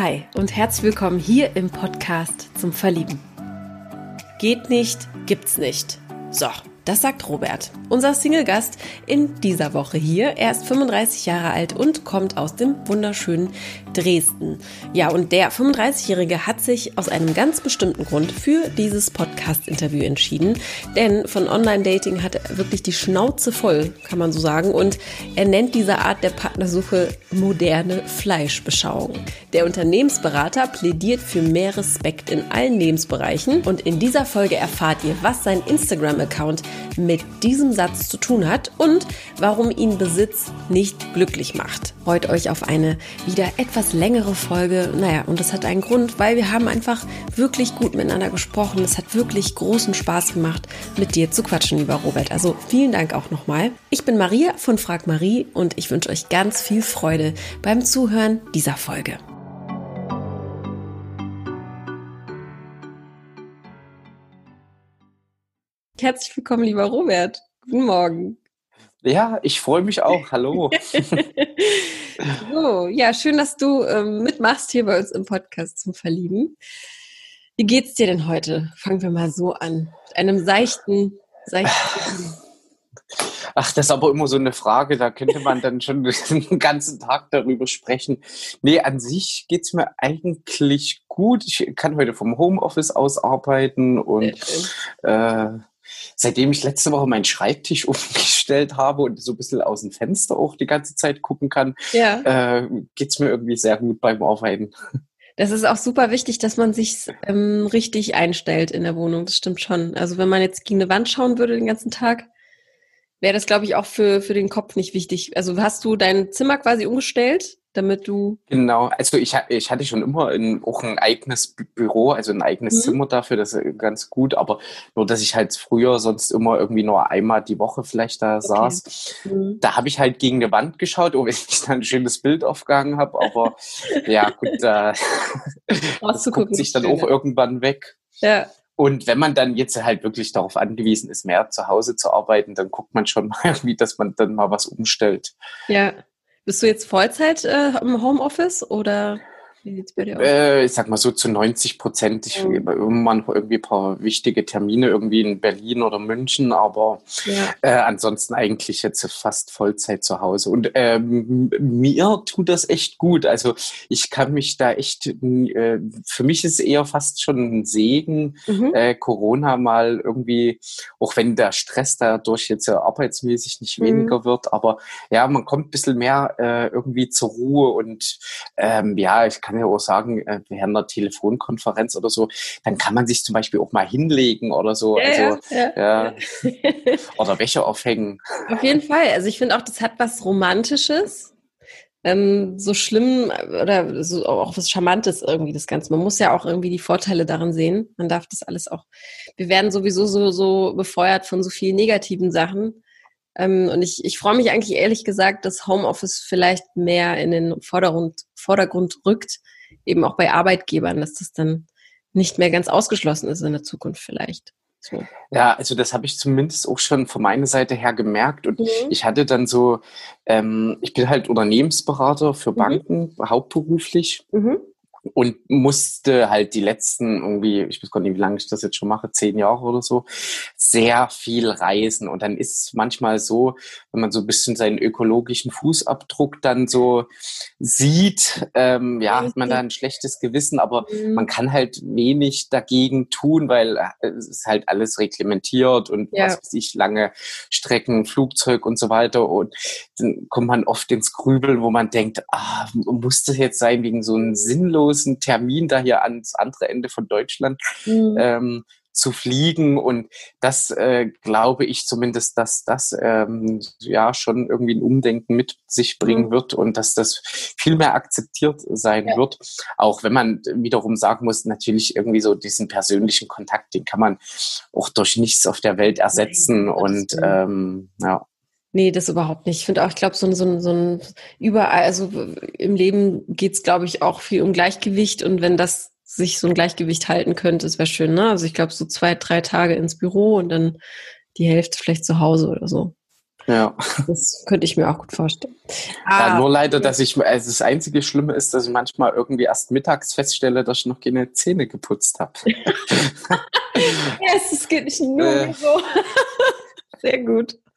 Hi und herzlich willkommen hier im Podcast zum Verlieben. Geht nicht, gibt's nicht. So, das sagt Robert, unser Single-Gast in dieser Woche hier. Er ist 35 Jahre alt und kommt aus dem wunderschönen Dresden. Ja, und der 35-Jährige hat sich aus einem ganz bestimmten Grund für dieses Podcast-Interview entschieden. Denn von Online-Dating hat er wirklich die Schnauze voll, kann man so sagen. Und er nennt diese Art der Partnersuche moderne Fleischbeschauung. Der Unternehmensberater plädiert für mehr Respekt in allen Lebensbereichen. Und in dieser Folge erfahrt ihr, was sein Instagram-Account mit diesem Satz zu tun hat und warum ihn Besitz nicht glücklich macht. Freut euch auf eine wieder etwas längere Folge. Naja, und das hat einen Grund, weil wir haben einfach wirklich gut miteinander gesprochen. Es hat wirklich großen Spaß gemacht, mit dir zu quatschen, lieber Robert. Also vielen Dank auch nochmal. Ich bin Maria von Frag Marie und ich wünsche euch ganz viel Freude beim Zuhören dieser Folge. Herzlich willkommen, lieber Robert. Guten Morgen. Ja, ich freue mich auch. Hallo. so, ja, schön, dass du ähm, mitmachst hier bei uns im Podcast zum Verlieben. Wie geht's dir denn heute? Fangen wir mal so an. Mit einem seichten, seichten. Ach, das ist aber immer so eine Frage, da könnte man dann schon den ganzen Tag darüber sprechen. Nee, an sich geht's mir eigentlich gut. Ich kann heute vom Homeoffice aus arbeiten und äh, seitdem ich letzte Woche meinen Schreibtisch umgestellt habe und so ein bisschen aus dem Fenster auch die ganze Zeit gucken kann, ja. äh, geht es mir irgendwie sehr gut beim Arbeiten. Das ist auch super wichtig, dass man sich ähm, richtig einstellt in der Wohnung. Das stimmt schon. Also wenn man jetzt gegen eine Wand schauen würde den ganzen Tag, wäre das, glaube ich, auch für, für den Kopf nicht wichtig. Also hast du dein Zimmer quasi umgestellt? damit du. Genau, also ich, ich hatte schon immer ein, auch ein eigenes Büro, also ein eigenes mhm. Zimmer dafür, das ist ganz gut, aber nur, dass ich halt früher sonst immer irgendwie nur einmal die Woche vielleicht da okay. saß. Mhm. Da habe ich halt gegen eine Wand geschaut, oh, wenn ich dann ein schönes Bild aufgehangen habe, aber ja, gut, da das guckt sich dann auch irgendwann weg. Ja. Und wenn man dann jetzt halt wirklich darauf angewiesen ist, mehr zu Hause zu arbeiten, dann guckt man schon mal irgendwie, dass man dann mal was umstellt. Ja, bist du jetzt Vollzeit äh, im Homeoffice oder wie sieht's bei dir aus? Äh, ich sag mal so zu 90 Prozent. Ich mhm. irgendwann irgendwie ein paar wichtige Termine irgendwie in Berlin oder München, aber ja. äh, ansonsten eigentlich jetzt fast Vollzeit zu Hause. Und ähm, mir tut das echt gut. Also ich kann mich da echt, äh, für mich ist es eher fast schon ein Segen, mhm. äh, Corona mal irgendwie, auch wenn der Stress dadurch jetzt ja arbeitsmäßig nicht mhm. weniger wird, aber ja, man kommt ein bisschen mehr äh, irgendwie zur Ruhe und ähm, ja, ich kann kann ja auch sagen, äh, während einer Telefonkonferenz oder so, dann kann man sich zum Beispiel auch mal hinlegen oder so. Ja, also, ja, ja. oder Wäsche aufhängen. Auf jeden Fall. Also ich finde auch, das hat was Romantisches. Ähm, so schlimm oder so auch was Charmantes irgendwie das Ganze. Man muss ja auch irgendwie die Vorteile darin sehen. Man darf das alles auch. Wir werden sowieso so, so befeuert von so vielen negativen Sachen. Ähm, und ich, ich freue mich eigentlich ehrlich gesagt, dass Homeoffice vielleicht mehr in den Vordergrund, Vordergrund rückt, eben auch bei Arbeitgebern, dass das dann nicht mehr ganz ausgeschlossen ist in der Zukunft vielleicht. So. Ja, also das habe ich zumindest auch schon von meiner Seite her gemerkt. Und mhm. ich hatte dann so, ähm, ich bin halt Unternehmensberater für mhm. Banken, mhm. hauptberuflich. Mhm und musste halt die letzten irgendwie, ich weiß gar nicht, wie lange ich das jetzt schon mache, zehn Jahre oder so, sehr viel reisen. Und dann ist es manchmal so, wenn man so ein bisschen seinen ökologischen Fußabdruck dann so sieht, ähm, ja, hat man da ein schlechtes Gewissen, aber mhm. man kann halt wenig dagegen tun, weil äh, es ist halt alles reglementiert und ja. was weiß ich, lange Strecken, Flugzeug und so weiter. Und dann kommt man oft ins Grübeln, wo man denkt, ah, muss das jetzt sein wegen so einem sinnlosen kostenlosen Termin da hier ans andere Ende von Deutschland mhm. ähm, zu fliegen. Und das äh, glaube ich zumindest, dass das ähm, ja schon irgendwie ein Umdenken mit sich bringen mhm. wird und dass das viel mehr akzeptiert sein ja. wird. Auch wenn man wiederum sagen muss, natürlich irgendwie so diesen persönlichen Kontakt, den kann man auch durch nichts auf der Welt ersetzen. Nein, und ähm, ja. Nee, das überhaupt nicht. Ich finde auch, ich glaube, so ein, so, ein, so ein überall, also im Leben geht's, glaube ich, auch viel um Gleichgewicht und wenn das sich so ein Gleichgewicht halten könnte, das wäre schön, ne? Also ich glaube, so zwei, drei Tage ins Büro und dann die Hälfte vielleicht zu Hause oder so. Ja. Das könnte ich mir auch gut vorstellen. Ah, ja, nur leider, dass ich, also das einzige Schlimme ist, dass ich manchmal irgendwie erst mittags feststelle, dass ich noch keine Zähne geputzt habe. ja, es geht nicht nur äh, so. Sehr gut.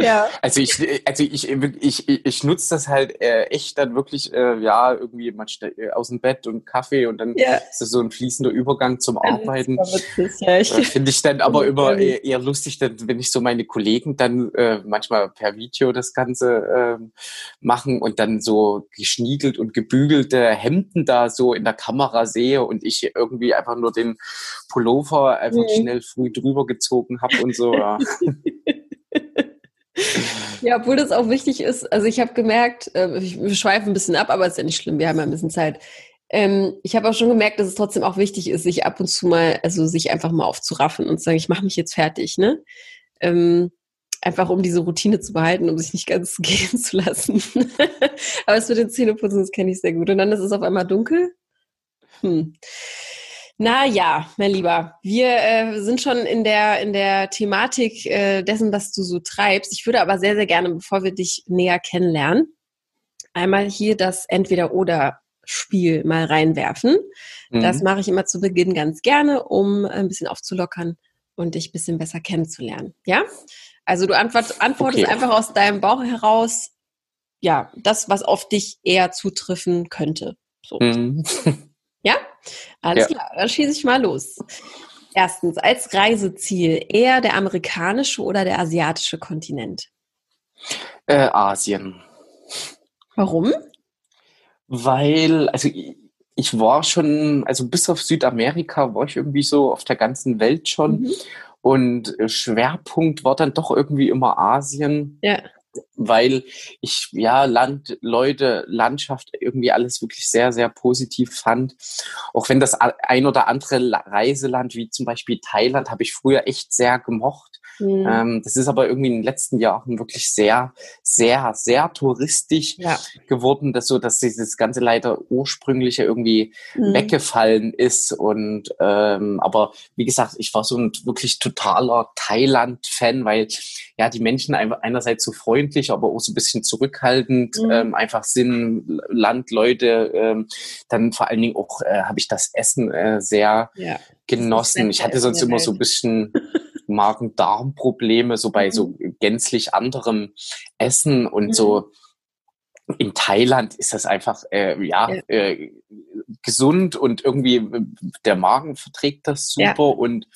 Ja. Also ich, also ich, ich, ich, ich nutze das halt äh, echt dann wirklich, äh, ja, irgendwie man äh, aus dem Bett und Kaffee und dann ja. ist das so ein fließender Übergang zum Arbeiten. Ja, äh, Finde ich dann aber immer eher, eher lustig, dann, wenn ich so meine Kollegen dann äh, manchmal per Video das Ganze äh, machen und dann so geschniegelt und gebügelte Hemden da so in der Kamera sehe und ich irgendwie einfach nur den Pullover einfach mhm. schnell früh drüber gezogen habe und so. Ja. Ja, obwohl das auch wichtig ist. Also ich habe gemerkt, äh, ich schweife ein bisschen ab, aber ist ja nicht schlimm, wir haben ja ein bisschen Zeit. Ähm, ich habe auch schon gemerkt, dass es trotzdem auch wichtig ist, sich ab und zu mal, also sich einfach mal aufzuraffen und zu sagen, ich mache mich jetzt fertig, ne? Ähm, einfach um diese Routine zu behalten, um sich nicht ganz gehen zu lassen. aber es mit den Zähneputzen, das kenne ich sehr gut. Und dann ist es auf einmal dunkel. Hm. Na ja, mein Lieber, wir äh, sind schon in der in der Thematik äh, dessen, was du so treibst. Ich würde aber sehr sehr gerne, bevor wir dich näher kennenlernen, einmal hier das Entweder-Oder-Spiel mal reinwerfen. Mhm. Das mache ich immer zu Beginn ganz gerne, um ein bisschen aufzulockern und dich ein bisschen besser kennenzulernen. Ja? Also du antwort, antwortest okay. einfach aus deinem Bauch heraus, ja, das, was auf dich eher zutreffen könnte. So. Mhm. Ja? Alles ja. klar, dann schieße ich mal los. Erstens, als Reiseziel eher der amerikanische oder der asiatische Kontinent? Äh, Asien. Warum? Weil, also ich war schon, also bis auf Südamerika war ich irgendwie so auf der ganzen Welt schon. Mhm. Und Schwerpunkt war dann doch irgendwie immer Asien. Ja weil ich ja Land, Leute, Landschaft irgendwie alles wirklich sehr, sehr positiv fand. Auch wenn das ein oder andere Reiseland, wie zum Beispiel Thailand, habe ich früher echt sehr gemocht. Mhm. Ähm, das ist aber irgendwie in den letzten Jahren wirklich sehr, sehr, sehr touristisch ja. geworden, dass so, dass dieses ganze leider ursprüngliche irgendwie mhm. weggefallen ist. Und ähm, aber wie gesagt, ich war so ein wirklich totaler Thailand-Fan, weil ja die Menschen einerseits so freundlich, aber auch so ein bisschen zurückhaltend mhm. ähm, einfach sind, Land, Leute. Ähm, dann vor allen Dingen auch äh, habe ich das Essen äh, sehr ja. genossen. Ich hatte sonst immer so ein bisschen Magen-Darm-Probleme, so bei so mhm. gänzlich anderem Essen und mhm. so. In Thailand ist das einfach äh, ja, ja. Äh, gesund und irgendwie äh, der Magen verträgt das super ja. und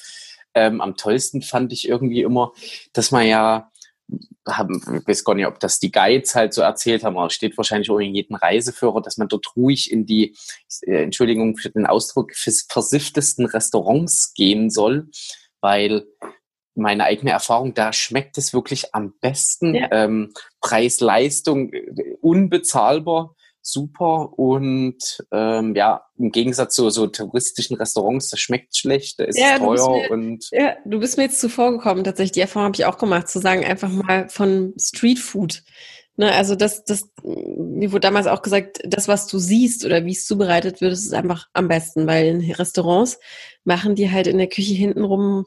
ähm, am tollsten fand ich irgendwie immer, dass man ja haben, ich weiß gar nicht, ob das die Guides halt so erzählt haben, aber steht wahrscheinlich auch in jedem Reiseführer, dass man dort ruhig in die, äh, Entschuldigung für den Ausdruck, versifftesten Restaurants gehen soll, weil meine eigene Erfahrung, da schmeckt es wirklich am besten. Ja. Ähm, Preis-Leistung äh, unbezahlbar, super und ähm, ja, im Gegensatz zu so touristischen Restaurants, das schmeckt schlecht, da ist ja, teuer mir, und. Ja, du bist mir jetzt zuvor gekommen, tatsächlich. Die Erfahrung habe ich auch gemacht, zu sagen, einfach mal von Street Food. Ne, also das, das, mir wurde damals auch gesagt, das, was du siehst oder wie es zubereitet wird, ist einfach am besten, weil in Restaurants machen die halt in der Küche hintenrum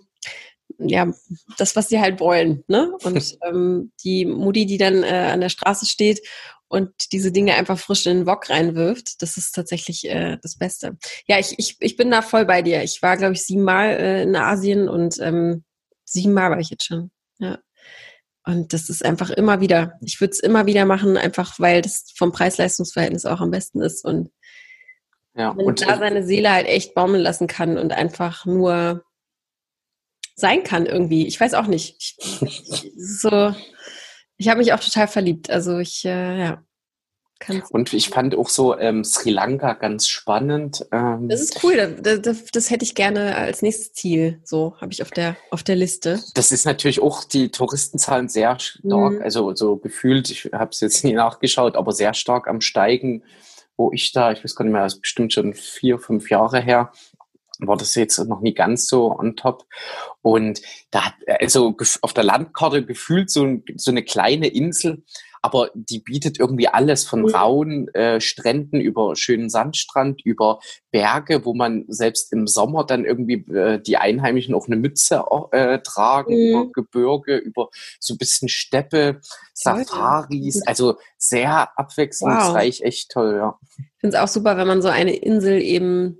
ja, das, was sie halt wollen. Ne? Und ähm, die Mutti, die dann äh, an der Straße steht und diese Dinge einfach frisch in den Wok reinwirft, das ist tatsächlich äh, das Beste. Ja, ich, ich, ich bin da voll bei dir. Ich war, glaube ich, siebenmal äh, in Asien und ähm, siebenmal war ich jetzt schon. Ja. Und das ist einfach immer wieder, ich würde es immer wieder machen, einfach weil das vom Preis-Leistungs-Verhältnis auch am besten ist und ja, man und da seine Seele halt echt baumeln lassen kann und einfach nur sein kann irgendwie. Ich weiß auch nicht. Ich, so, ich habe mich auch total verliebt. Also ich, äh, ja. Kann's und ich fand auch so ähm, Sri Lanka ganz spannend. Ähm, das ist cool. Das, das, das, hätte ich gerne als nächstes Ziel. So habe ich auf der auf der Liste. Das ist natürlich auch die Touristenzahlen sehr stark. Mhm. Also so gefühlt. Ich habe es jetzt nie nachgeschaut, aber sehr stark am steigen. Wo ich da, ich weiß gar nicht mehr, das ist bestimmt schon vier, fünf Jahre her, war das jetzt noch nie ganz so on top. Und da hat, also auf der Landkarte gefühlt so, so eine kleine Insel, aber die bietet irgendwie alles von mhm. rauen äh, Stränden über schönen Sandstrand, über Berge, wo man selbst im Sommer dann irgendwie äh, die Einheimischen auch eine Mütze äh, tragen, mhm. über Gebirge, über so ein bisschen Steppe, Safaris, also sehr abwechslungsreich, wow. echt toll, ja. Ich finde es auch super, wenn man so eine Insel eben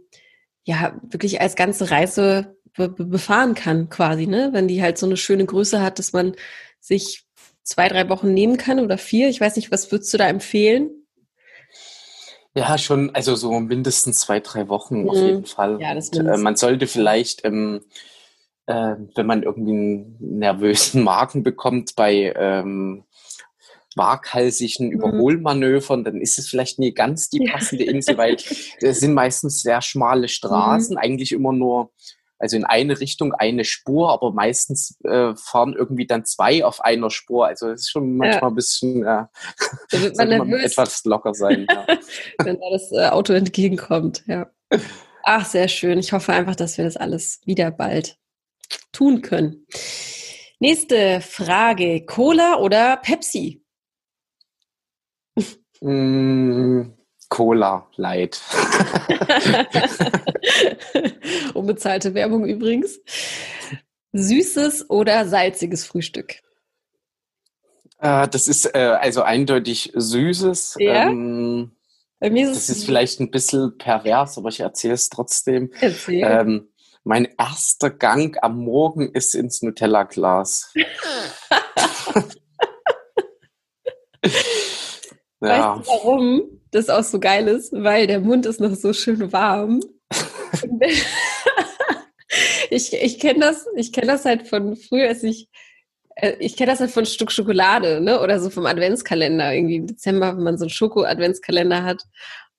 ja wirklich als ganze Reise be befahren kann, quasi, ne? Wenn die halt so eine schöne Größe hat, dass man sich zwei, drei Wochen nehmen kann oder vier. Ich weiß nicht, was würdest du da empfehlen? Ja, schon, also so mindestens zwei, drei Wochen mhm. auf jeden Fall. Ja, das Und, äh, man sollte vielleicht, ähm, äh, wenn man irgendwie einen nervösen Magen bekommt bei ähm, waghalsigen mhm. Überholmanövern, dann ist es vielleicht nie ganz die passende Insel, weil es sind meistens sehr schmale Straßen, mhm. eigentlich immer nur also in eine Richtung eine Spur, aber meistens äh, fahren irgendwie dann zwei auf einer Spur. Also es ist schon manchmal ja. ein bisschen, äh, man, man etwas locker sein. Ja. Wenn da das äh, Auto entgegenkommt, ja. Ach, sehr schön. Ich hoffe einfach, dass wir das alles wieder bald tun können. Nächste Frage. Cola oder Pepsi? Mm, Cola Light. Unbezahlte Werbung übrigens. Süßes oder salziges Frühstück? Äh, das ist äh, also eindeutig Süßes. Ja? Ähm, Bei mir ist das ist vielleicht ein bisschen pervers, aber ich erzähle es trotzdem. Erzähl. Ähm, mein erster Gang am Morgen ist ins Nutella-Glas. ja. Weißt du warum das auch so geil ist? Weil der Mund ist noch so schön warm. ich ich kenne das, ich kenne das halt von früher, als ich äh, ich kenne das halt von Stück Schokolade, ne? Oder so vom Adventskalender. Irgendwie im Dezember, wenn man so einen Schoko-Adventskalender hat.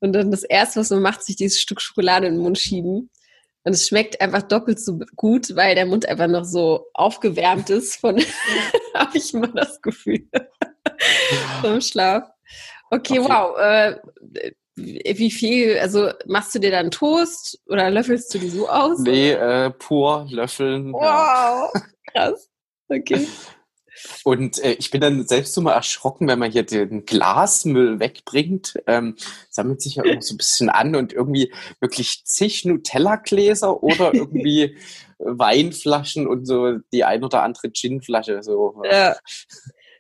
Und dann das erste, was man macht, sich dieses Stück Schokolade in den Mund schieben. Und es schmeckt einfach doppelt so gut, weil der Mund einfach noch so aufgewärmt ist von, habe ich immer das Gefühl, vom Schlaf. Okay, okay. wow. Äh, wie viel, also machst du dir dann Toast oder löffelst du die so aus? Nee, äh, pur löffeln. Wow, ja. krass. Okay. Und äh, ich bin dann selbst so mal erschrocken, wenn man hier den Glasmüll wegbringt, ähm, sammelt sich ja immer so ein bisschen an und irgendwie wirklich zig Nutella-Gläser oder irgendwie Weinflaschen und so die ein oder andere Ginflasche. So. Ja.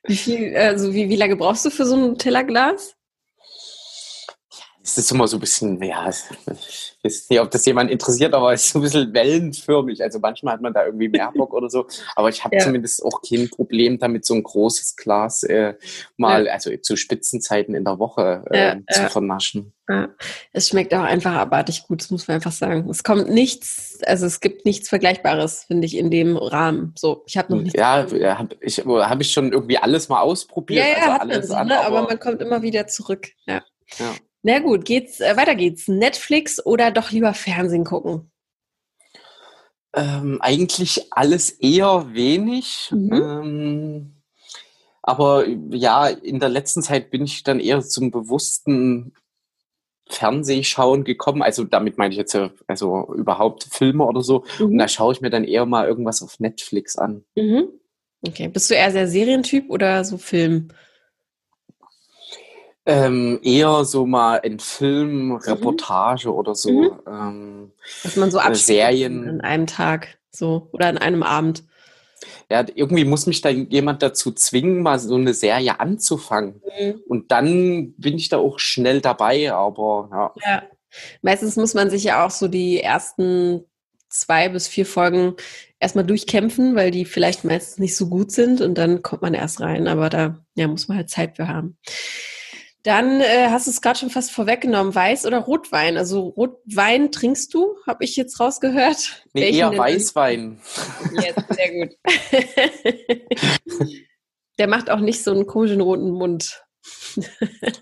Wie viel, also wie, wie lange brauchst du für so ein Nutella-Glas? Es ist immer so ein bisschen, ja, ich weiß nicht, ob das jemand interessiert, aber es ist so ein bisschen wellenförmig. Also manchmal hat man da irgendwie mehr Bock oder so. Aber ich habe ja. zumindest auch kein Problem damit, so ein großes Glas äh, mal, ja. also zu Spitzenzeiten in der Woche äh, ja, zu vernaschen. Es schmeckt auch einfach abartig gut, das muss man einfach sagen. Es kommt nichts, also es gibt nichts Vergleichbares, finde ich, in dem Rahmen. So, ich habe noch nichts. Ja, habe ich, hab ich schon irgendwie alles mal ausprobiert. Ja, ja, also alles so, ne? aber, aber man kommt immer wieder zurück. Ja. ja. Na gut, geht's, äh, weiter geht's. Netflix oder doch lieber Fernsehen gucken? Ähm, eigentlich alles eher wenig. Mhm. Ähm, aber ja, in der letzten Zeit bin ich dann eher zum bewussten Fernsehschauen gekommen. Also damit meine ich jetzt also überhaupt Filme oder so. Mhm. Und da schaue ich mir dann eher mal irgendwas auf Netflix an. Mhm. Okay. Bist du eher sehr Serientyp oder so Film? Ähm, eher so mal in Film, mhm. Reportage mhm. oder so. Mhm. Ähm, Dass man so abspielt Serien an einem Tag so oder an einem Abend. Ja, irgendwie muss mich da jemand dazu zwingen, mal so eine Serie anzufangen. Mhm. Und dann bin ich da auch schnell dabei, aber ja. ja. Meistens muss man sich ja auch so die ersten zwei bis vier Folgen erstmal durchkämpfen, weil die vielleicht meistens nicht so gut sind und dann kommt man erst rein. Aber da ja, muss man halt Zeit für haben. Dann äh, hast du es gerade schon fast vorweggenommen. Weiß oder Rotwein? Also Rotwein trinkst du, habe ich jetzt rausgehört. Nee, Welchen eher Weißwein. Jetzt, sehr gut. Der macht auch nicht so einen komischen roten Mund.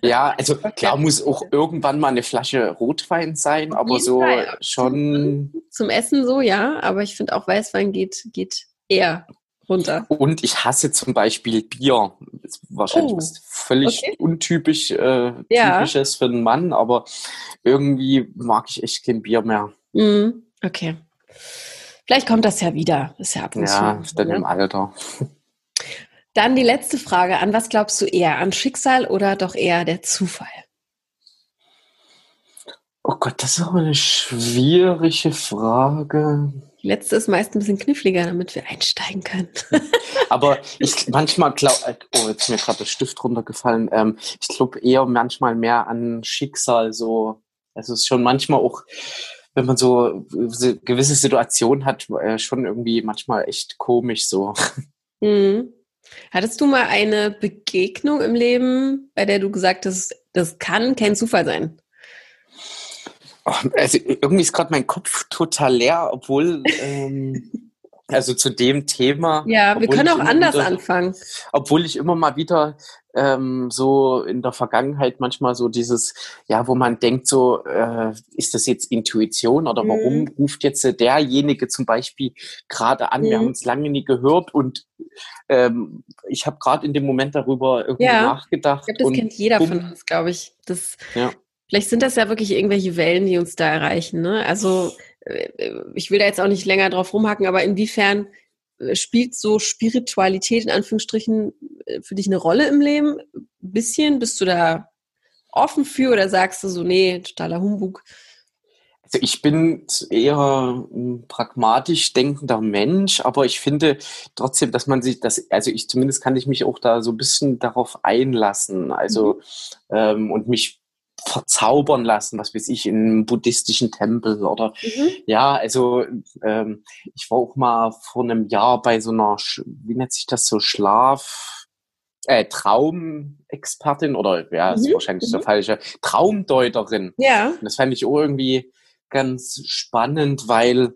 ja, also klar muss auch irgendwann mal eine Flasche Rotwein sein, aber so Fall. schon. Zum Essen so, ja, aber ich finde auch Weißwein geht, geht eher runter. Und ich hasse zum Beispiel Bier. Wahrscheinlich oh, völlig okay. untypisch äh, ja. typisches für einen Mann, aber irgendwie mag ich echt kein Bier mehr. Mm, okay. Vielleicht kommt das ja wieder. Ist ja ab und Ja, zu, dann ne? im Alter. Dann die letzte Frage. An was glaubst du eher? An Schicksal oder doch eher der Zufall? Oh Gott, das ist auch eine schwierige Frage. Die letzte ist meist ein bisschen kniffliger, damit wir einsteigen können. Aber ich manchmal glaube, äh, oh, jetzt ist mir gerade der Stift runtergefallen. Ähm, ich glaube eher manchmal mehr an Schicksal. So, also es ist schon manchmal auch, wenn man so gewisse Situationen hat, äh, schon irgendwie manchmal echt komisch so. Mhm. Hattest du mal eine Begegnung im Leben, bei der du gesagt hast, das kann kein Zufall sein? Also irgendwie ist gerade mein Kopf total leer, obwohl ähm, also zu dem Thema. Ja, wir können auch anders wieder, anfangen. Obwohl ich immer mal wieder ähm, so in der Vergangenheit manchmal so dieses, ja, wo man denkt so, äh, ist das jetzt Intuition oder mhm. warum ruft jetzt derjenige zum Beispiel gerade an? Mhm. Wir haben uns lange nie gehört und ähm, ich habe gerade in dem Moment darüber irgendwie ja. nachgedacht. Ich glaube, das kennt jeder bumm. von uns, glaube ich. Das, ja. Vielleicht sind das ja wirklich irgendwelche Wellen, die uns da erreichen. Ne? Also äh, ich will da jetzt auch nicht länger drauf rumhacken, aber inwiefern äh, spielt so Spiritualität in Anführungsstrichen äh, für dich eine Rolle im Leben? Ein bisschen? Bist du da offen für oder sagst du so, nee, totaler Humbug? Also ich bin eher ein pragmatisch denkender Mensch, aber ich finde trotzdem, dass man sich das, also ich zumindest kann ich mich auch da so ein bisschen darauf einlassen, also mhm. ähm, und mich verzaubern lassen, was weiß ich, in einem buddhistischen Tempel oder mhm. ja, also ähm, ich war auch mal vor einem Jahr bei so einer, wie nennt sich das so, Schlaf, äh, Traumexpertin oder ja, mhm. ist wahrscheinlich mhm. der falsche, Traumdeuterin. Ja. Und das fand ich auch irgendwie ganz spannend, weil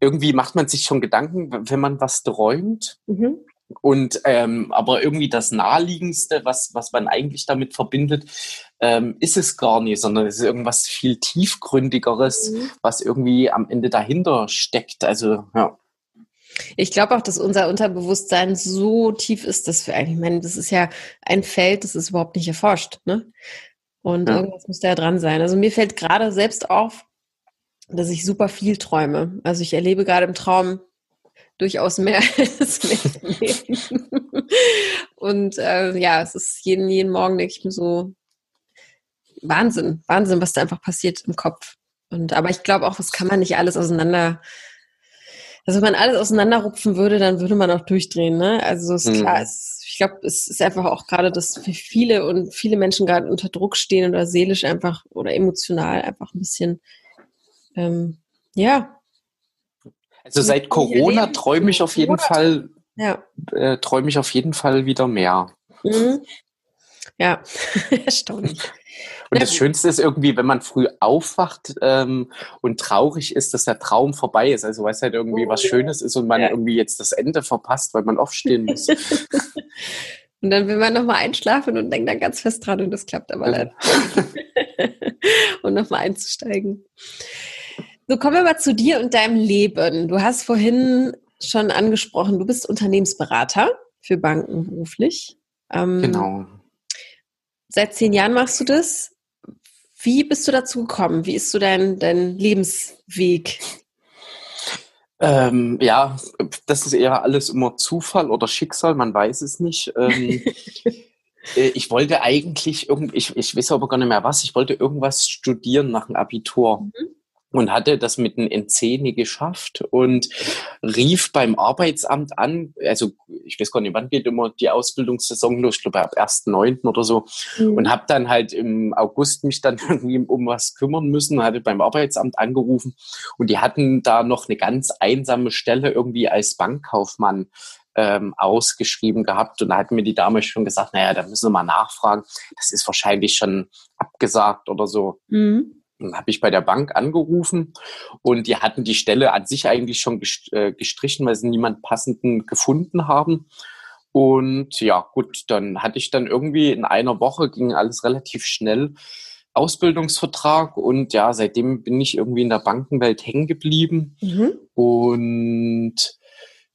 irgendwie macht man sich schon Gedanken, wenn man was träumt. Mhm. Und ähm, aber irgendwie das Naheliegendste, was, was man eigentlich damit verbindet, ähm, ist es gar nicht, sondern es ist irgendwas viel tiefgründigeres, mhm. was irgendwie am Ende dahinter steckt. Also, ja. Ich glaube auch, dass unser Unterbewusstsein so tief ist, dass wir eigentlich, ich meine, das ist ja ein Feld, das ist überhaupt nicht erforscht, ne? Und ja. irgendwas muss da ja dran sein. Also mir fällt gerade selbst auf, dass ich super viel träume. Also ich erlebe gerade im Traum durchaus mehr als Leben. Und äh, ja, es ist jeden, jeden Morgen, denke ich mir so, Wahnsinn, Wahnsinn, was da einfach passiert im Kopf. Und aber ich glaube auch, das kann man nicht alles auseinander. Also wenn man alles auseinanderrupfen würde, dann würde man auch durchdrehen. Ne? Also ist mhm. klar, es, ich glaube, es ist einfach auch gerade, dass viele und viele Menschen gerade unter Druck stehen oder seelisch einfach oder emotional einfach ein bisschen, ähm, ja. Also seit Corona träume ich auf jeden Fall, ja. äh, träume ich auf jeden Fall wieder mehr. Mhm. Ja, erstaunlich. Und das Schönste ist irgendwie, wenn man früh aufwacht ähm, und traurig ist, dass der Traum vorbei ist. Also weil es halt irgendwie oh, was Schönes ist und man ja. irgendwie jetzt das Ende verpasst, weil man aufstehen muss. und dann will man nochmal einschlafen und denkt dann ganz fest dran und das klappt aber leider. und nochmal einzusteigen. So, kommen wir mal zu dir und deinem Leben. Du hast vorhin schon angesprochen, du bist Unternehmensberater für Banken beruflich. Ähm, genau. Seit zehn Jahren machst du das. Wie bist du dazu gekommen? Wie ist so dein, dein Lebensweg? Ähm, ja, das ist eher alles immer Zufall oder Schicksal, man weiß es nicht. Ähm, äh, ich wollte eigentlich irgendwie, ich, ich weiß aber gar nicht mehr was, ich wollte irgendwas studieren nach dem Abitur. Mhm und hatte das mit einem NC nie geschafft und rief beim Arbeitsamt an, also ich weiß gar nicht, wann geht immer die Ausbildungssaison los, ich glaube ab 1.9. oder so mhm. und habe dann halt im August mich dann irgendwie um was kümmern müssen, hatte beim Arbeitsamt angerufen und die hatten da noch eine ganz einsame Stelle irgendwie als Bankkaufmann ähm, ausgeschrieben gehabt und da hat mir die Dame schon gesagt, naja, da müssen wir mal nachfragen, das ist wahrscheinlich schon abgesagt oder so. Mhm. Dann habe ich bei der Bank angerufen und die hatten die Stelle an sich eigentlich schon äh, gestrichen, weil sie niemand passenden gefunden haben. Und ja, gut, dann hatte ich dann irgendwie in einer Woche ging alles relativ schnell. Ausbildungsvertrag und ja, seitdem bin ich irgendwie in der Bankenwelt hängen geblieben. Mhm. Und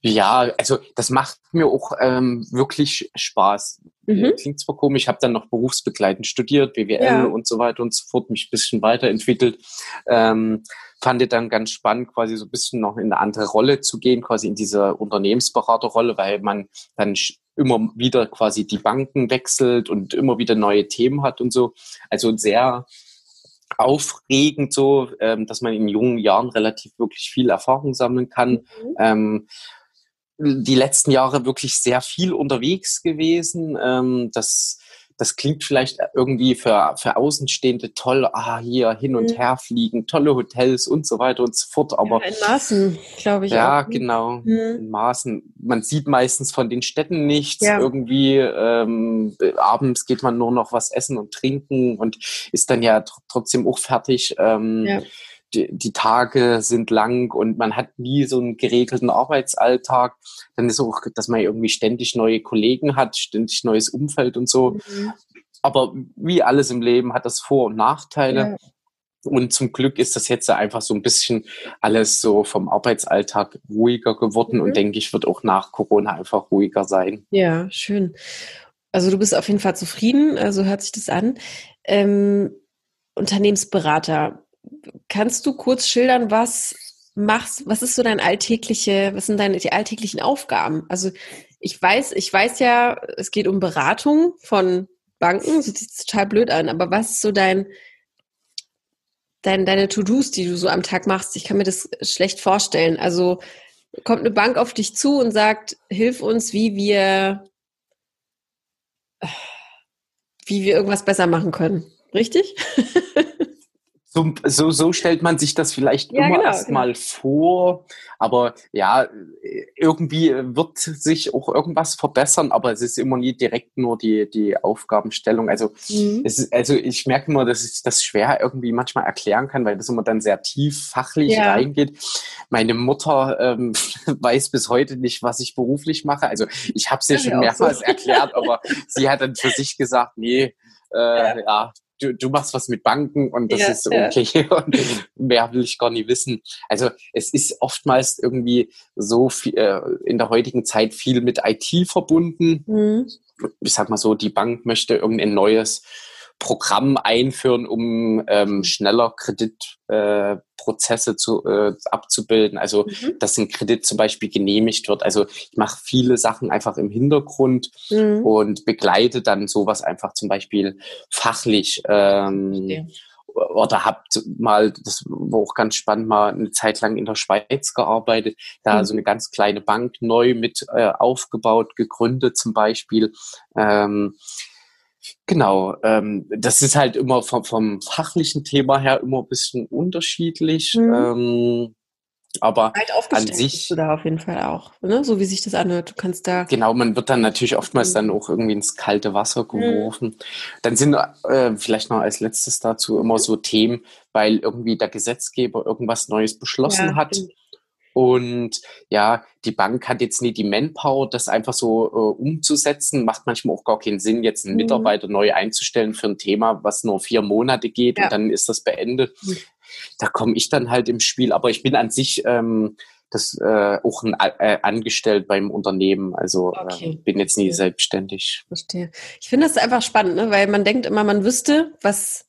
ja, also das macht mir auch ähm, wirklich Spaß. Mhm. Klingt zwar komisch, ich habe dann noch berufsbegleitend studiert, BWL ja. und so weiter und so fort, mich ein bisschen weiterentwickelt. Ähm, fand ich dann ganz spannend, quasi so ein bisschen noch in eine andere Rolle zu gehen, quasi in diese Unternehmensberaterrolle, weil man dann immer wieder quasi die Banken wechselt und immer wieder neue Themen hat und so. Also sehr aufregend so, ähm, dass man in jungen Jahren relativ wirklich viel Erfahrung sammeln kann. Mhm. Ähm, die letzten Jahre wirklich sehr viel unterwegs gewesen. Ähm, das das klingt vielleicht irgendwie für, für Außenstehende toll, ah, hier hin und mhm. her fliegen, tolle Hotels und so weiter und so fort. Aber ja, in Maßen, glaube ich. Ja, auch. genau. Mhm. In Maßen. Man sieht meistens von den Städten nichts. Ja. Irgendwie ähm, abends geht man nur noch was essen und trinken und ist dann ja tr trotzdem auch fertig. Ähm, ja die, die Tage sind lang und man hat nie so einen geregelten Arbeitsalltag. Dann ist auch, dass man irgendwie ständig neue Kollegen hat, ständig neues Umfeld und so. Mhm. Aber wie alles im Leben hat das Vor- und Nachteile. Ja. Und zum Glück ist das jetzt einfach so ein bisschen alles so vom Arbeitsalltag ruhiger geworden mhm. und denke ich, wird auch nach Corona einfach ruhiger sein. Ja, schön. Also du bist auf jeden Fall zufrieden, also hört sich das an. Ähm, Unternehmensberater, kannst du kurz schildern, was machst, was ist so dein alltägliche, was sind deine die alltäglichen Aufgaben? Also ich weiß, ich weiß ja, es geht um Beratung von Banken, das sieht total blöd an, aber was ist so dein, dein deine To-Dos, die du so am Tag machst? Ich kann mir das schlecht vorstellen. Also kommt eine Bank auf dich zu und sagt, hilf uns, wie wir wie wir irgendwas besser machen können. Richtig? So, so, so stellt man sich das vielleicht ja, immer genau, erstmal genau. vor. Aber ja, irgendwie wird sich auch irgendwas verbessern, aber es ist immer nie direkt nur die, die Aufgabenstellung. Also, mhm. es ist, also ich merke immer, dass ich das schwer irgendwie manchmal erklären kann, weil das immer dann sehr tief fachlich ja. reingeht. Meine Mutter ähm, weiß bis heute nicht, was ich beruflich mache. Also ich habe es ja schon mehrmals so. erklärt, aber sie hat dann für sich gesagt, nee, äh, ja. ja du, du machst was mit Banken und das ja, ist okay ja. und mehr will ich gar nicht wissen. Also es ist oftmals irgendwie so viel, äh, in der heutigen Zeit viel mit IT verbunden. Mhm. Ich sag mal so, die Bank möchte irgendein neues Programm einführen, um ähm, schneller Kreditprozesse äh, zu, äh, abzubilden. Also mhm. dass ein Kredit zum Beispiel genehmigt wird. Also ich mache viele Sachen einfach im Hintergrund mhm. und begleite dann sowas einfach zum Beispiel fachlich. Ähm, oder habt mal, das war auch ganz spannend, mal eine Zeit lang in der Schweiz gearbeitet, da mhm. so eine ganz kleine Bank neu mit äh, aufgebaut, gegründet zum Beispiel. Ähm, Genau, ähm, das ist halt immer vom, vom fachlichen Thema her immer ein bisschen unterschiedlich. Mhm. Ähm, aber an sich bist du da auf jeden Fall auch, ne? so wie sich das anhört. Du kannst da genau, man wird dann natürlich oftmals mhm. dann auch irgendwie ins kalte Wasser mhm. geworfen. Mhm. Dann sind äh, vielleicht noch als letztes dazu immer so Themen, weil irgendwie der Gesetzgeber irgendwas Neues beschlossen ja, hat. Stimmt und ja, die Bank hat jetzt nie die Manpower, das einfach so äh, umzusetzen. Macht manchmal auch gar keinen Sinn, jetzt einen mhm. Mitarbeiter neu einzustellen für ein Thema, was nur vier Monate geht ja. und dann ist das beendet. Mhm. Da komme ich dann halt im Spiel. Aber ich bin an sich ähm, das äh, auch ein, äh, angestellt beim Unternehmen. Also äh, okay. bin jetzt nie selbstständig. Verstehe. Ich finde das einfach spannend, ne? weil man denkt immer, man wüsste, was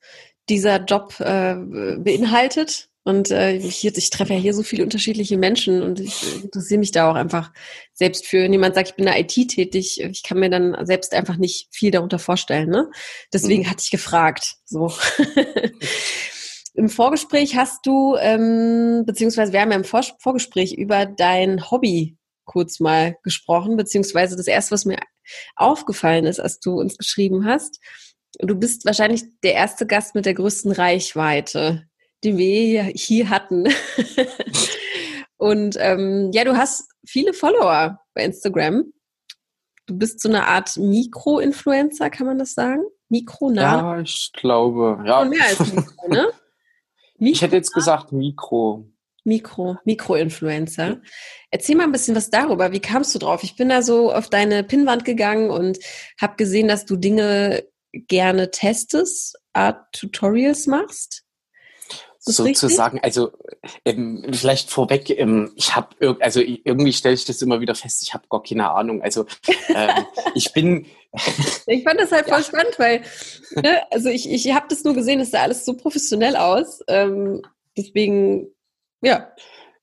dieser Job äh, beinhaltet. Und äh, hier, ich treffe ja hier so viele unterschiedliche Menschen und ich interessiere mich da auch einfach selbst für. Wenn jemand sagt, ich bin in der IT tätig, ich kann mir dann selbst einfach nicht viel darunter vorstellen. Ne? Deswegen mhm. hatte ich gefragt. So. Im Vorgespräch hast du, ähm, beziehungsweise wir haben ja im Vor Vorgespräch über dein Hobby kurz mal gesprochen, beziehungsweise das erste, was mir aufgefallen ist, als du uns geschrieben hast, du bist wahrscheinlich der erste Gast mit der größten Reichweite die wir hier hatten. und ähm, ja, du hast viele Follower bei Instagram. Du bist so eine Art Mikro-Influencer, kann man das sagen? Mikro, nah? Ja, ich glaube, ja. Und mehr als Mikro, ne? Mikro ich hätte jetzt gesagt Mikro. Mikro, Mikro-Influencer. Erzähl mal ein bisschen was darüber. Wie kamst du drauf? Ich bin da so auf deine Pinnwand gegangen und habe gesehen, dass du Dinge gerne testest, Art Tutorials machst sozusagen, richtig? also ähm, vielleicht vorweg, ähm, ich habe also irgendwie stelle ich das immer wieder fest, ich habe gar keine Ahnung. Also ähm, ich bin ich fand das halt voll ja. spannend, weil ne, also ich, ich habe das nur gesehen, es sah alles so professionell aus. Ähm, deswegen, ja.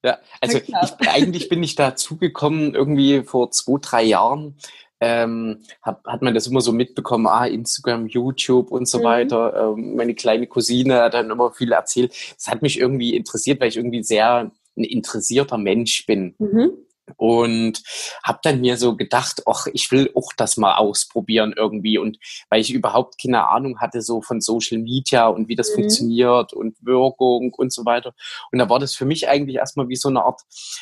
Ja, also ich, eigentlich bin ich dazu gekommen irgendwie vor zwei, drei Jahren, ähm, hat, hat man das immer so mitbekommen, ah, Instagram, YouTube und so mhm. weiter. Ähm, meine kleine Cousine hat dann immer viel erzählt. Das hat mich irgendwie interessiert, weil ich irgendwie sehr ein interessierter Mensch bin. Mhm und habe dann mir so gedacht, ach, ich will auch das mal ausprobieren irgendwie und weil ich überhaupt keine Ahnung hatte so von Social Media und wie das mhm. funktioniert und Wirkung und so weiter und da war das für mich eigentlich erstmal wie so eine Art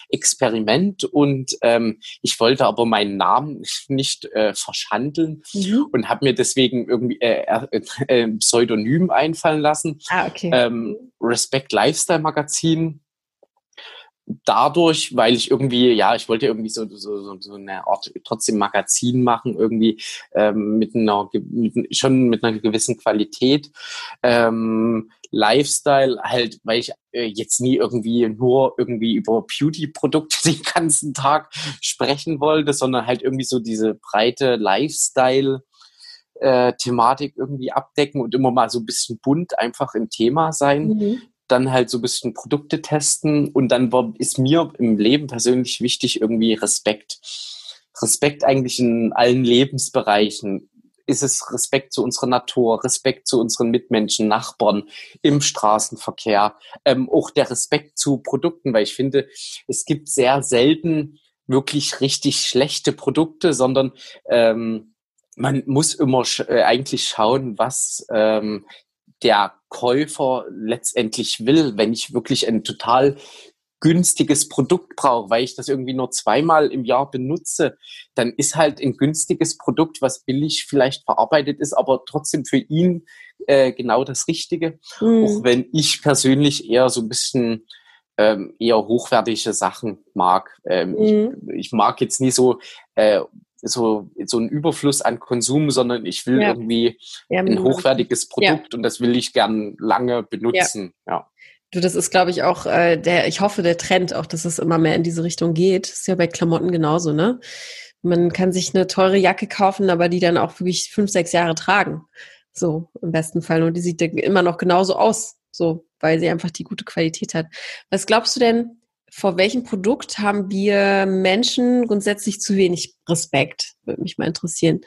Experiment und ähm, ich wollte aber meinen Namen nicht äh, verschandeln mhm. und habe mir deswegen irgendwie äh, äh, äh, Pseudonym einfallen lassen. Ah, okay. Ähm, Respect Lifestyle Magazin dadurch, weil ich irgendwie, ja, ich wollte irgendwie so, so, so eine Art trotzdem Magazin machen, irgendwie ähm, mit einer mit, schon mit einer gewissen Qualität. Ähm, Lifestyle, halt, weil ich äh, jetzt nie irgendwie nur irgendwie über Beauty-Produkte den ganzen Tag sprechen wollte, sondern halt irgendwie so diese breite Lifestyle- äh, Thematik irgendwie abdecken und immer mal so ein bisschen bunt einfach im Thema sein. Mhm dann halt so ein bisschen Produkte testen und dann war, ist mir im Leben persönlich wichtig irgendwie Respekt. Respekt eigentlich in allen Lebensbereichen. Ist es Respekt zu unserer Natur, Respekt zu unseren Mitmenschen, Nachbarn im Straßenverkehr, ähm, auch der Respekt zu Produkten, weil ich finde, es gibt sehr selten wirklich richtig schlechte Produkte, sondern ähm, man muss immer sch äh, eigentlich schauen, was ähm, der Käufer letztendlich will, wenn ich wirklich ein total günstiges Produkt brauche, weil ich das irgendwie nur zweimal im Jahr benutze, dann ist halt ein günstiges Produkt, was billig vielleicht verarbeitet ist, aber trotzdem für ihn äh, genau das Richtige. Mhm. Auch wenn ich persönlich eher so ein bisschen ähm, eher hochwertige Sachen mag. Ähm, mhm. ich, ich, mag jetzt nie so äh, so, so ein Überfluss an Konsum, sondern ich will ja. irgendwie ja, ein hochwertiges Produkt ja. und das will ich gern lange benutzen. Ja. Du, das ist, glaube ich, auch äh, der, ich hoffe, der Trend auch, dass es immer mehr in diese Richtung geht. Ist ja bei Klamotten genauso, ne? Man kann sich eine teure Jacke kaufen, aber die dann auch wirklich fünf, sechs Jahre tragen. So, im besten Fall. Und die sieht immer noch genauso aus. So, weil sie einfach die gute Qualität hat. Was glaubst du denn, vor welchem Produkt haben wir Menschen grundsätzlich zu wenig Respekt? Würde mich mal interessieren.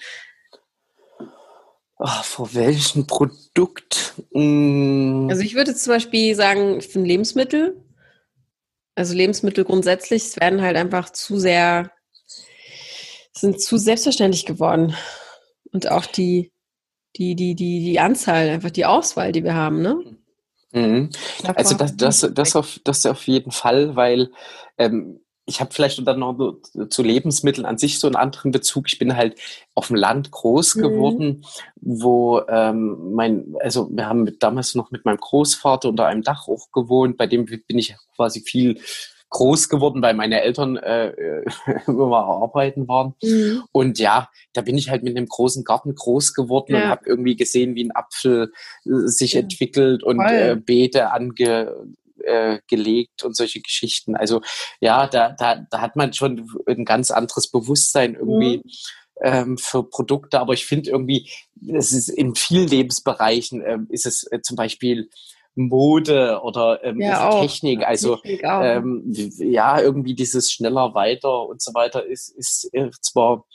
Ach, vor welchem Produkt? Hm. Also ich würde zum Beispiel sagen, für Lebensmittel. Also Lebensmittel grundsätzlich werden halt einfach zu sehr, sind zu selbstverständlich geworden. Und auch die, die, die, die, die Anzahl, einfach die Auswahl, die wir haben, ne? Mhm. Also das, das, das, auf, das auf jeden Fall, weil ähm, ich habe vielleicht dann noch zu Lebensmitteln an sich so einen anderen Bezug. Ich bin halt auf dem Land groß mhm. geworden, mhm. wo ähm, mein, also wir haben damals noch mit meinem Großvater unter einem Dach auch gewohnt, bei dem bin ich quasi viel groß geworden, weil meine Eltern äh, immer arbeiten waren. Mhm. Und ja, da bin ich halt mit einem großen Garten groß geworden ja. und habe irgendwie gesehen, wie ein Apfel äh, sich ja. entwickelt und äh, Beete ange äh, gelegt und solche Geschichten. Also ja, da, da, da hat man schon ein ganz anderes Bewusstsein irgendwie. Mhm. Ähm, für Produkte, aber ich finde irgendwie, es ist in vielen Lebensbereichen ähm, ist es äh, zum Beispiel Mode oder ähm, ja, Technik. Also Technik ähm, ja, irgendwie dieses schneller weiter und so weiter ist, ist äh, zwar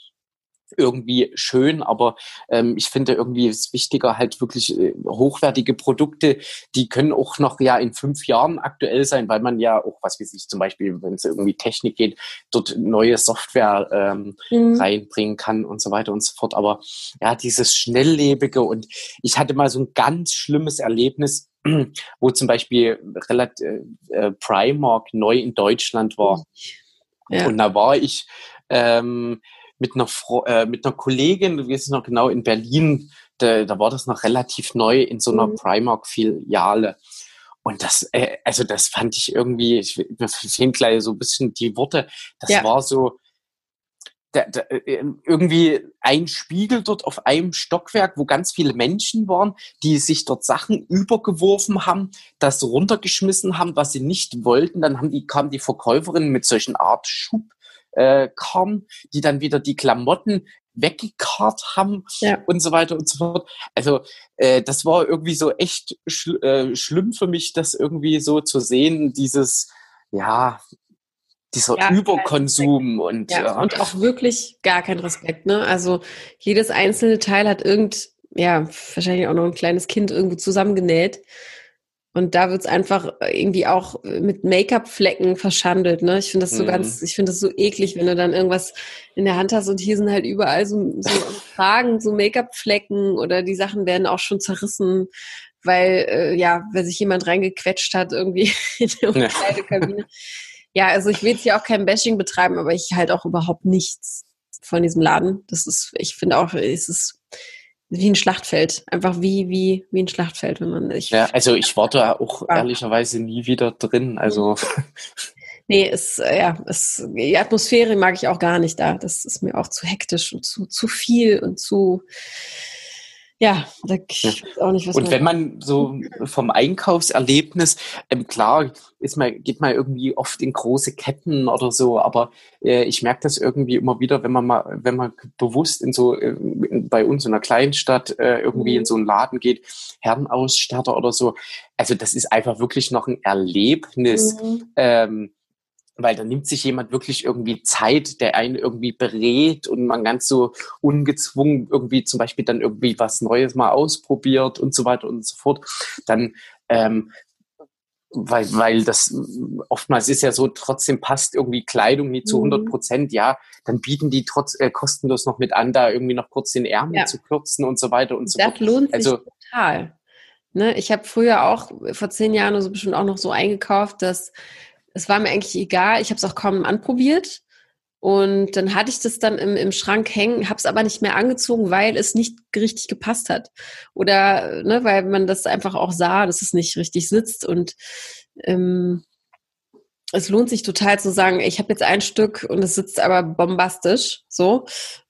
irgendwie schön, aber ähm, ich finde irgendwie ist wichtiger halt wirklich äh, hochwertige Produkte, die können auch noch ja in fünf Jahren aktuell sein, weil man ja auch, was weiß ich, zum Beispiel, wenn es irgendwie Technik geht, dort neue Software ähm, mhm. reinbringen kann und so weiter und so fort. Aber ja, dieses Schnelllebige und ich hatte mal so ein ganz schlimmes Erlebnis, wo zum Beispiel relativ, äh, Primark neu in Deutschland war. Ja. Und da war ich ähm, mit einer Fro äh, mit einer Kollegin, du weißt noch genau, in Berlin, da, da war das noch relativ neu in so einer mhm. Primark-Filiale. Und das, äh, also das fand ich irgendwie, ich, mir fehlen gleich so ein bisschen die Worte, das ja. war so, da, da, äh, irgendwie ein Spiegel dort auf einem Stockwerk, wo ganz viele Menschen waren, die sich dort Sachen übergeworfen haben, das runtergeschmissen haben, was sie nicht wollten. Dann haben die, kam die Verkäuferin mit solchen Art Schub äh, kam, die dann wieder die Klamotten weggekarrt haben ja. und so weiter und so fort. Also äh, das war irgendwie so echt schl äh, schlimm für mich, das irgendwie so zu sehen, dieses ja dieser ja, Überkonsum und ja, und auch wirklich gar kein Respekt. Ne? Also jedes einzelne Teil hat irgend, ja, wahrscheinlich auch noch ein kleines Kind irgendwo zusammengenäht. Und da wird's einfach irgendwie auch mit Make-up-Flecken verschandelt. Ne? Ich finde das so mhm. ganz, ich finde das so eklig, wenn du dann irgendwas in der Hand hast und hier sind halt überall so, so Fragen, so Make-up-Flecken oder die Sachen werden auch schon zerrissen, weil äh, ja, wenn sich jemand reingequetscht hat irgendwie in der Umkleidekabine. Ja. Ja, also ich will jetzt hier auch kein Bashing betreiben, aber ich halt auch überhaupt nichts von diesem Laden. Das ist, ich finde auch, es ist wie ein Schlachtfeld. Einfach wie, wie, wie ein Schlachtfeld, wenn man. Ich, ja, also ich war da auch ja. ehrlicherweise nie wieder drin. Also. Nee, es, äh, ja, es, die Atmosphäre mag ich auch gar nicht da. Das ist mir auch zu hektisch und zu, zu viel und zu, ja, da ja. auch nicht, was Und man wenn man so vom Einkaufserlebnis, ähm, klar, ist man, geht man irgendwie oft in große Ketten oder so, aber äh, ich merke das irgendwie immer wieder, wenn man mal, wenn man bewusst in so, äh, bei uns in einer Kleinstadt äh, irgendwie mhm. in so einen Laden geht, Herrenausstatter oder so, also das ist einfach wirklich noch ein Erlebnis. Mhm. Ähm, weil da nimmt sich jemand wirklich irgendwie Zeit, der einen irgendwie berät und man ganz so ungezwungen irgendwie zum Beispiel dann irgendwie was Neues mal ausprobiert und so weiter und so fort. Dann, ähm, weil, weil das oftmals ist ja so, trotzdem passt irgendwie Kleidung nie zu 100 mhm. Prozent, ja, dann bieten die trotz äh, kostenlos noch mit an, da irgendwie noch kurz den Ärmel ja. zu kürzen und so weiter und so fort. Das lohnt sich also, total. Ne, ich habe früher auch vor zehn Jahren so bestimmt auch noch so eingekauft, dass es war mir eigentlich egal. Ich habe es auch kaum anprobiert. Und dann hatte ich das dann im, im Schrank hängen, habe es aber nicht mehr angezogen, weil es nicht richtig gepasst hat. Oder ne, weil man das einfach auch sah, dass es nicht richtig sitzt. Und ähm, es lohnt sich total zu sagen, ich habe jetzt ein Stück und es sitzt aber bombastisch so.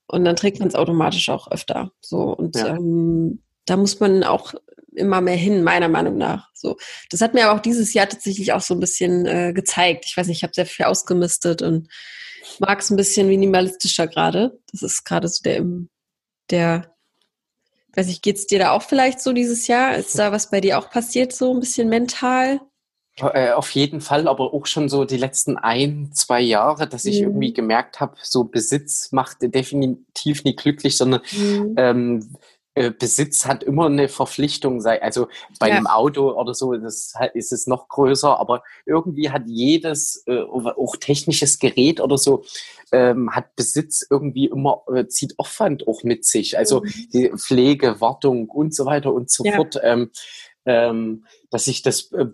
Und dann trägt man es automatisch auch öfter. So. Und ja. ähm, da muss man auch immer mehr hin, meiner Meinung nach. So, das hat mir aber auch dieses Jahr tatsächlich auch so ein bisschen äh, gezeigt. Ich weiß nicht, ich habe sehr viel ausgemistet und mag es ein bisschen minimalistischer gerade. Das ist gerade so der, der, weiß ich, geht's dir da auch vielleicht so dieses Jahr? Ist da was bei dir auch passiert, so ein bisschen mental? Äh, auf jeden Fall, aber auch schon so die letzten ein, zwei Jahre, dass ich mhm. irgendwie gemerkt habe, so Besitz macht definitiv nie glücklich, sondern mhm. ähm, äh, Besitz hat immer eine Verpflichtung sei. Also bei ja. einem Auto oder so das ist es noch größer, aber irgendwie hat jedes, äh, auch technisches Gerät oder so, ähm, hat Besitz irgendwie immer, äh, zieht Aufwand auch mit sich. Also mhm. die Pflege, Wartung und so weiter und so ja. fort. Ähm, dass ich das äh,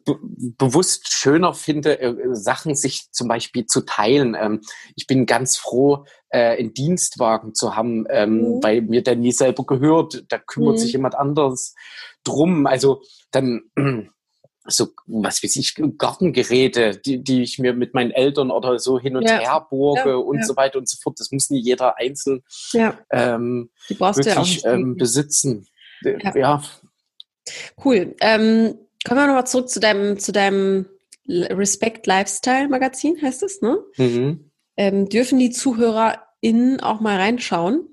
bewusst schöner finde, äh, Sachen sich zum Beispiel zu teilen. Ähm, ich bin ganz froh, äh, einen Dienstwagen zu haben, ähm, mhm. weil mir der nie selber gehört. Da kümmert mhm. sich jemand anderes drum. Also dann so, was weiß ich, Gartengeräte, die, die ich mir mit meinen Eltern oder so hin und ja. her burge ja, und ja. so weiter und so fort. Das muss nie jeder einzeln ähm, wirklich ähm, besitzen. ja. Cool. Ähm, kommen wir nochmal zurück zu deinem, zu deinem Respect Lifestyle Magazin, heißt es, ne? Mhm. Ähm, dürfen die ZuhörerInnen auch mal reinschauen?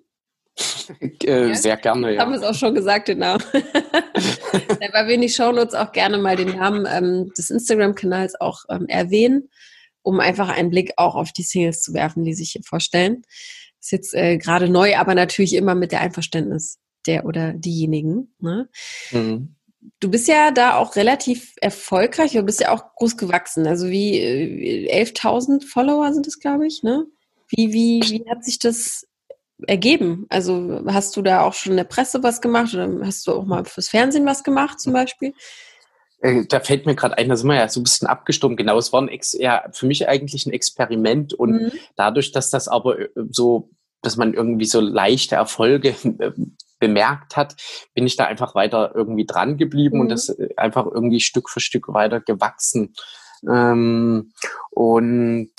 äh, sehr gerne, ja. Haben es auch schon gesagt, den Namen. Weil wir in die Shownotes auch gerne mal den Namen ähm, des Instagram-Kanals auch ähm, erwähnen, um einfach einen Blick auch auf die Singles zu werfen, die sich hier vorstellen. Ist jetzt äh, gerade neu, aber natürlich immer mit der Einverständnis der oder diejenigen. Ne? Mhm. Du bist ja da auch relativ erfolgreich, du bist ja auch groß gewachsen. Also wie äh, 11.000 Follower sind es, glaube ich. Ne? Wie, wie, wie hat sich das ergeben? Also hast du da auch schon in der Presse was gemacht oder hast du auch mal fürs Fernsehen was gemacht zum Beispiel? Äh, da fällt mir gerade ein, da sind wir ja so ein bisschen abgestimmt. Genau, es war ein Ex ja, für mich eigentlich ein Experiment und mhm. dadurch, dass das aber äh, so, dass man irgendwie so leichte Erfolge äh, bemerkt hat, bin ich da einfach weiter irgendwie dran geblieben mhm. und das äh, einfach irgendwie Stück für Stück weiter gewachsen. Ähm, und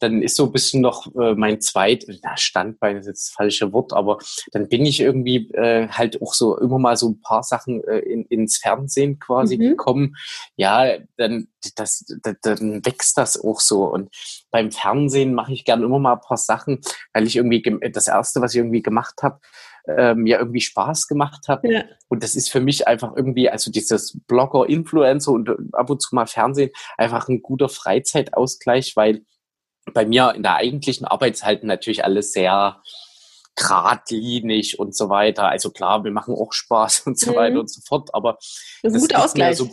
dann ist so ein bisschen noch äh, mein zweit, na, Standbein ist jetzt das falsche Wort, aber dann bin ich irgendwie äh, halt auch so immer mal so ein paar Sachen äh, in, ins Fernsehen quasi mhm. gekommen. Ja, dann, das, das, dann wächst das auch so. Und beim Fernsehen mache ich gern immer mal ein paar Sachen, weil ich irgendwie das erste, was ich irgendwie gemacht habe, ähm, ja irgendwie Spaß gemacht hat. Ja. Und das ist für mich einfach irgendwie, also dieses Blogger, Influencer und ab und zu mal Fernsehen, einfach ein guter Freizeitausgleich, weil bei mir in der eigentlichen Arbeit ist halt natürlich alles sehr geradlinig und so weiter. Also klar, wir machen auch Spaß und so mhm. weiter und so fort, aber das ist ein guter Ausgleich. So,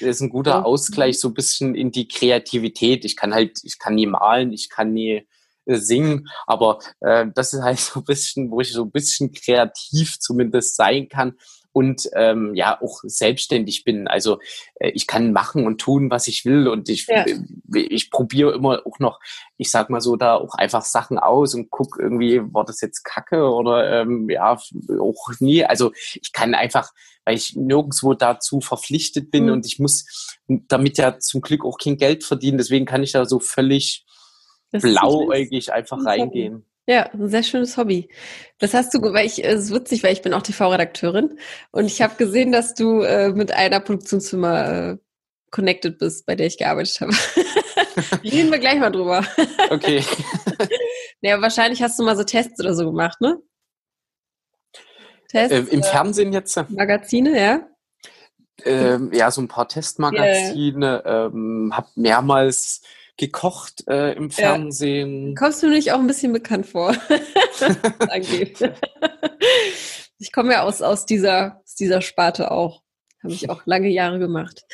das ist ein guter. Ausgleich, so ein bisschen in die Kreativität. Ich kann halt, ich kann nie malen, ich kann nie äh, singen, aber äh, das ist halt so ein bisschen, wo ich so ein bisschen kreativ zumindest sein kann und ähm, ja auch selbstständig bin. Also äh, ich kann machen und tun, was ich will und ich, ja. äh, ich probiere immer auch noch, ich sag mal so, da auch einfach Sachen aus und guck irgendwie, war das jetzt Kacke oder ähm, ja, auch nie. Also ich kann einfach, weil ich nirgendwo dazu verpflichtet bin mhm. und ich muss damit ja zum Glück auch kein Geld verdienen. Deswegen kann ich da so völlig blauäugig einfach reingehen. Ja, ein sehr schönes Hobby. Das hast du, weil ich, es ist witzig, weil ich bin auch TV-Redakteurin und ich habe gesehen, dass du äh, mit einer Produktionsfirma äh, connected bist, bei der ich gearbeitet habe. Reden wir gleich mal drüber. Okay. naja, wahrscheinlich hast du mal so Tests oder so gemacht, ne? Tests? Äh, Im äh, Fernsehen jetzt? Magazine, ja? Ähm, ja, so ein paar Testmagazine. Yeah. Ähm, hab mehrmals gekocht äh, im Fernsehen. Ja. Kommst du nicht auch ein bisschen bekannt vor? ich komme ja aus, aus, dieser, aus dieser Sparte auch. Habe ich auch lange Jahre gemacht.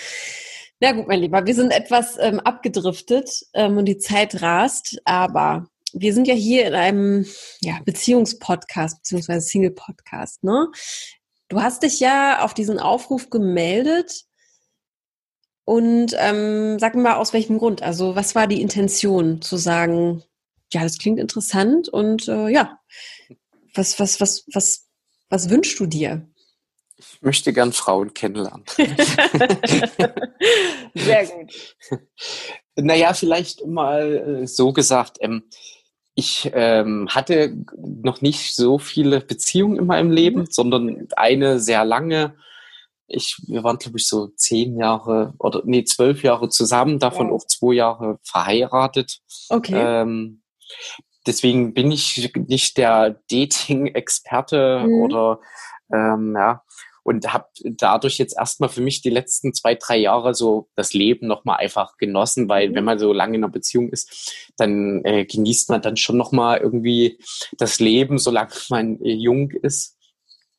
Na gut, mein Lieber, wir sind etwas ähm, abgedriftet ähm, und die Zeit rast, aber wir sind ja hier in einem ja, Beziehungspodcast beziehungsweise Single-Podcast. Ne? Du hast dich ja auf diesen Aufruf gemeldet, und ähm, sag mal, aus welchem Grund? Also, was war die Intention zu sagen, ja, das klingt interessant und äh, ja, was, was, was, was, was wünschst du dir? Ich möchte gern Frauen kennenlernen. Sehr gut. Naja, vielleicht mal äh, so gesagt, ähm, ich ähm, hatte noch nicht so viele Beziehungen in meinem Leben, mhm. sondern eine sehr lange ich, wir waren, glaube ich, so zehn Jahre oder nee, zwölf Jahre zusammen, davon ja. auch zwei Jahre verheiratet. Okay. Ähm, deswegen bin ich nicht der Dating-Experte mhm. oder ähm, ja und habe dadurch jetzt erstmal für mich die letzten zwei, drei Jahre so das Leben nochmal einfach genossen, weil mhm. wenn man so lange in einer Beziehung ist, dann äh, genießt man dann schon nochmal irgendwie das Leben, solange man äh, jung ist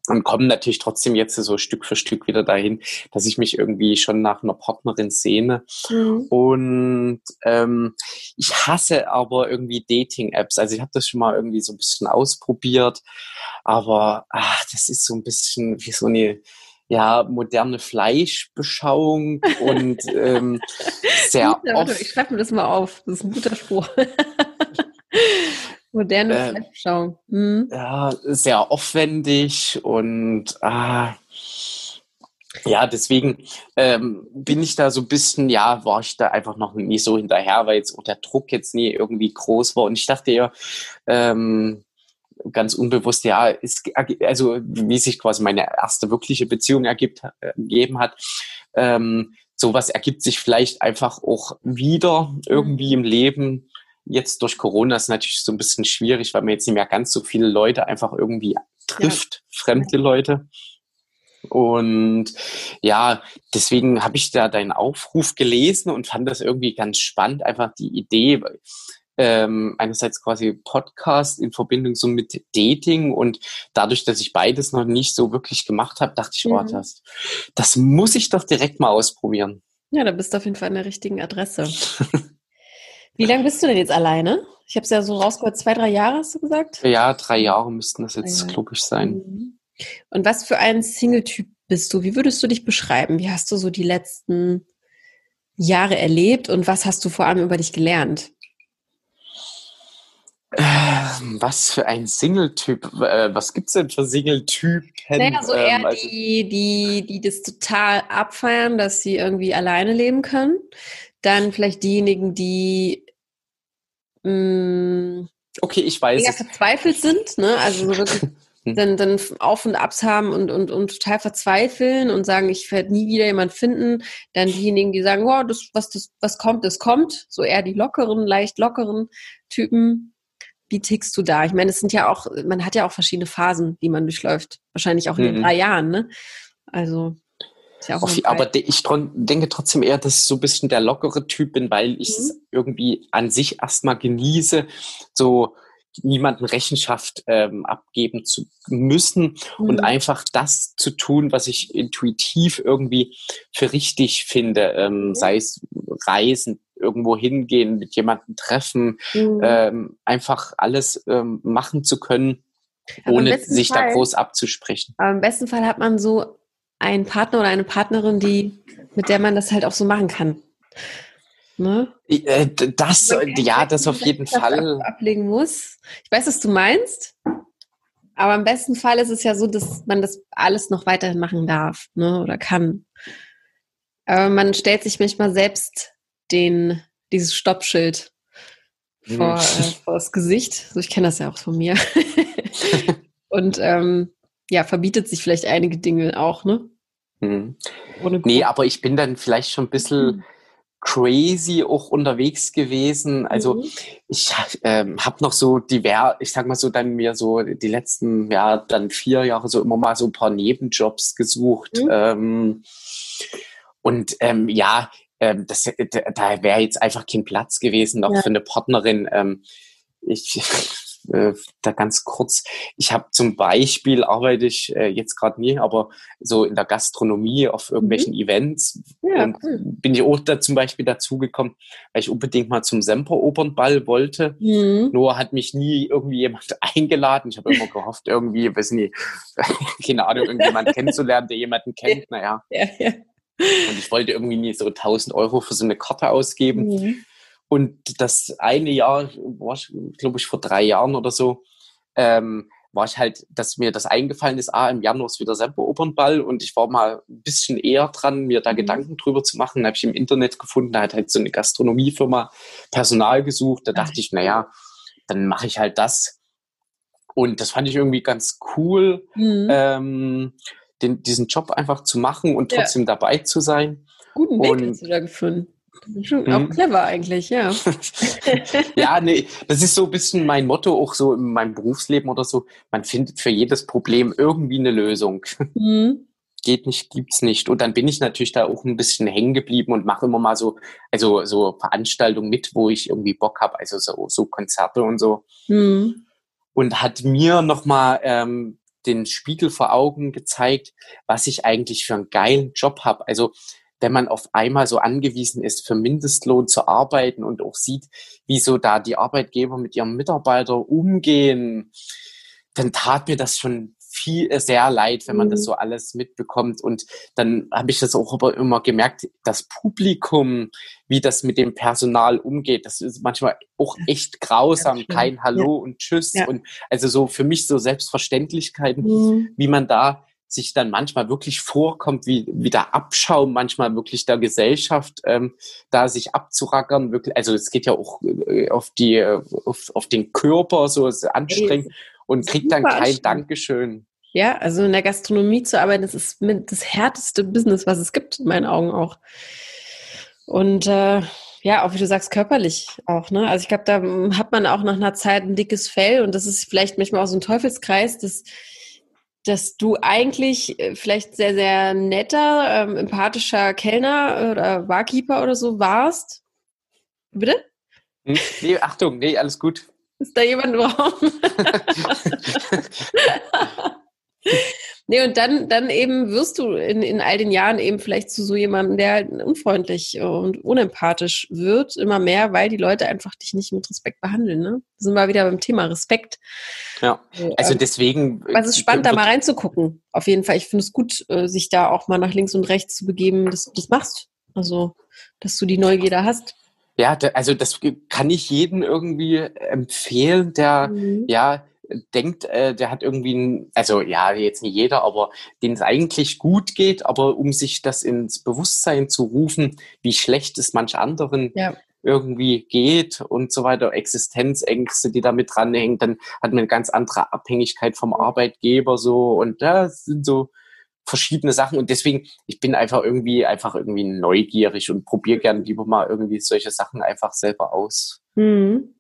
und kommen natürlich trotzdem jetzt so Stück für Stück wieder dahin, dass ich mich irgendwie schon nach einer Partnerin sehne. Mhm. Und ähm, ich hasse aber irgendwie Dating-Apps. Also ich habe das schon mal irgendwie so ein bisschen ausprobiert, aber ach, das ist so ein bisschen wie so eine ja, moderne Fleischbeschauung und ähm, sehr oft. Ich schreibe mir das mal auf. Das ist ein guter Spruch. Moderne äh, Fleischbeschauung. Mhm. Ja, sehr aufwendig und ah, ja, deswegen ähm, bin ich da so ein bisschen, ja, war ich da einfach noch nie so hinterher, weil jetzt auch der Druck jetzt nie irgendwie groß war. Und ich dachte ja, ähm, ganz unbewusst, ja, ist, also wie sich quasi meine erste wirkliche Beziehung ergibt, ergeben hat, ähm, sowas ergibt sich vielleicht einfach auch wieder irgendwie im Leben Jetzt durch Corona ist natürlich so ein bisschen schwierig, weil man jetzt nicht mehr ganz so viele Leute einfach irgendwie trifft, ja. fremde Leute. Und ja, deswegen habe ich da deinen Aufruf gelesen und fand das irgendwie ganz spannend, einfach die Idee, ähm, einerseits quasi Podcast in Verbindung so mit Dating und dadurch, dass ich beides noch nicht so wirklich gemacht habe, dachte ich, oh, mhm. oh, das, das muss ich doch direkt mal ausprobieren. Ja, da bist du auf jeden Fall an der richtigen Adresse. Wie lange bist du denn jetzt alleine? Ich habe es ja so rausgehört, zwei, drei Jahre hast du gesagt? Ja, drei Jahre müssten das jetzt, glaube ich, sein. Mhm. Und was für ein Single-Typ bist du? Wie würdest du dich beschreiben? Wie hast du so die letzten Jahre erlebt und was hast du vor allem über dich gelernt? Ähm, was für ein Single-Typ? Äh, was gibt es denn für Single-Typen? Naja, so eher ähm, also die, die, die das total abfeiern, dass sie irgendwie alleine leben können. Dann vielleicht diejenigen, die mh, mm, okay, ich weiß. Mega verzweifelt sind, ne? Also so wirklich hm. dann, dann Auf und Abs haben und, und, und total verzweifeln und sagen, ich werde nie wieder jemand finden. Dann diejenigen, die sagen, wow, das, was, das, was kommt, das kommt. So eher die lockeren, leicht lockeren Typen. Wie tickst du da? Ich meine, es sind ja auch, man hat ja auch verschiedene Phasen, die man durchläuft. Wahrscheinlich auch in mhm. den drei Jahren, ne? Also. Ja aber ich denke trotzdem eher, dass ich so ein bisschen der lockere Typ bin, weil ich mhm. es irgendwie an sich erstmal genieße, so niemanden Rechenschaft ähm, abgeben zu müssen mhm. und einfach das zu tun, was ich intuitiv irgendwie für richtig finde, ähm, mhm. sei es Reisen, irgendwo hingehen, mit jemandem treffen, mhm. ähm, einfach alles ähm, machen zu können, ohne sich Fall, da groß abzusprechen. Aber im besten Fall hat man so einen Partner oder eine Partnerin, die, mit der man das halt auch so machen kann. Ne? Äh, das, ja, das auf jeden Fall. Ablegen muss. Ich weiß, was du meinst. Aber im besten Fall ist es ja so, dass man das alles noch weiterhin machen darf, ne, oder kann. Aber man stellt sich manchmal selbst den, dieses Stoppschild mhm. vor, äh, vor das Gesicht. So, ich kenne das ja auch von mir. Und ähm, ja, verbietet sich vielleicht einige Dinge auch, ne? Mhm. nee, aber ich bin dann vielleicht schon ein bisschen mhm crazy auch unterwegs gewesen. Also mhm. ich ähm, habe noch so divers, ich sag mal so, dann mir so die letzten, ja, dann vier Jahre so immer mal so ein paar Nebenjobs gesucht. Mhm. Ähm, und ähm, ja, ähm, das, da wäre jetzt einfach kein Platz gewesen noch ja. für eine Partnerin. Ähm, ich äh, da ganz kurz. Ich habe zum Beispiel, arbeite ich äh, jetzt gerade nie, aber so in der Gastronomie auf irgendwelchen mhm. Events. Ja, cool. bin ich auch da zum Beispiel dazugekommen, weil ich unbedingt mal zum Semper-Opernball wollte. Mhm. Nur hat mich nie irgendwie jemand eingeladen. Ich habe immer gehofft, irgendwie, weiß nicht, keine Ahnung, irgendjemand kennenzulernen, der jemanden kennt. Naja. Ja, ja. Und ich wollte irgendwie nie so 1000 Euro für so eine Karte ausgeben. Mhm. Und das eine Jahr, war ich, glaube ich, vor drei Jahren oder so, ähm, war ich halt, dass mir das eingefallen ist, ah, im Januar ist wieder Semper-Opernball und ich war mal ein bisschen eher dran, mir da mhm. Gedanken drüber zu machen. Da habe ich im Internet gefunden, da hat halt so eine Gastronomiefirma Personal gesucht. Da ah, dachte ich, naja, dann mache ich halt das. Und das fand ich irgendwie ganz cool, mhm. ähm, den, diesen Job einfach zu machen und trotzdem ja. dabei zu sein. Guten Weg und, hast du da gefunden. Schon auch hm. clever eigentlich, ja. ja, nee, das ist so ein bisschen mein Motto auch so in meinem Berufsleben oder so. Man findet für jedes Problem irgendwie eine Lösung. Mhm. Geht nicht, gibt's nicht. Und dann bin ich natürlich da auch ein bisschen hängen geblieben und mache immer mal so, also so Veranstaltungen mit, wo ich irgendwie Bock habe, also so, so Konzerte und so. Mhm. Und hat mir nochmal ähm, den Spiegel vor Augen gezeigt, was ich eigentlich für einen geilen Job habe. Also wenn man auf einmal so angewiesen ist, für Mindestlohn zu arbeiten und auch sieht, wie so da die Arbeitgeber mit ihrem Mitarbeiter umgehen, dann tat mir das schon viel äh, sehr leid, wenn man mhm. das so alles mitbekommt. Und dann habe ich das auch aber immer gemerkt, das Publikum, wie das mit dem Personal umgeht, das ist manchmal auch echt grausam. Kein Hallo ja. und Tschüss. Ja. Und also so für mich so Selbstverständlichkeiten, mhm. wie man da sich dann manchmal wirklich vorkommt, wie, wie der Abschaum manchmal wirklich der Gesellschaft, ähm, da sich abzurackern, wirklich, also es geht ja auch äh, auf die, äh, auf, auf den Körper so anstrengend hey, und kriegt dann kein Dankeschön. Ja, also in der Gastronomie zu arbeiten, das ist das härteste Business, was es gibt, in meinen Augen auch. Und äh, ja, auch wie du sagst, körperlich auch, ne? Also ich glaube, da hat man auch nach einer Zeit ein dickes Fell und das ist vielleicht manchmal auch so ein Teufelskreis, dass dass du eigentlich äh, vielleicht sehr, sehr netter, ähm, empathischer Kellner oder Barkeeper oder so warst. Bitte? Hm? Nee, Achtung, nee, alles gut. Ist da jemand im Raum? Nee, und dann, dann eben wirst du in, in all den Jahren eben vielleicht zu so jemandem, der halt unfreundlich und unempathisch wird, immer mehr, weil die Leute einfach dich nicht mit Respekt behandeln. Ne? Da sind wir wieder beim Thema Respekt. Ja, also ähm, deswegen. Also es ist spannend, da mal reinzugucken. Auf jeden Fall. Ich finde es gut, äh, sich da auch mal nach links und rechts zu begeben, dass du das machst. Also, dass du die Neugier hast. Ja, also das kann ich jedem irgendwie empfehlen, der mhm. ja denkt, äh, der hat irgendwie, ein, also ja, jetzt nicht jeder, aber denen es eigentlich gut geht, aber um sich das ins Bewusstsein zu rufen, wie schlecht es manch anderen ja. irgendwie geht und so weiter, Existenzängste, die damit dranhängen, dann hat man eine ganz andere Abhängigkeit vom Arbeitgeber so und das sind so verschiedene Sachen und deswegen, ich bin einfach irgendwie, einfach irgendwie neugierig und probiere gerne lieber mal irgendwie solche Sachen einfach selber aus. Mhm.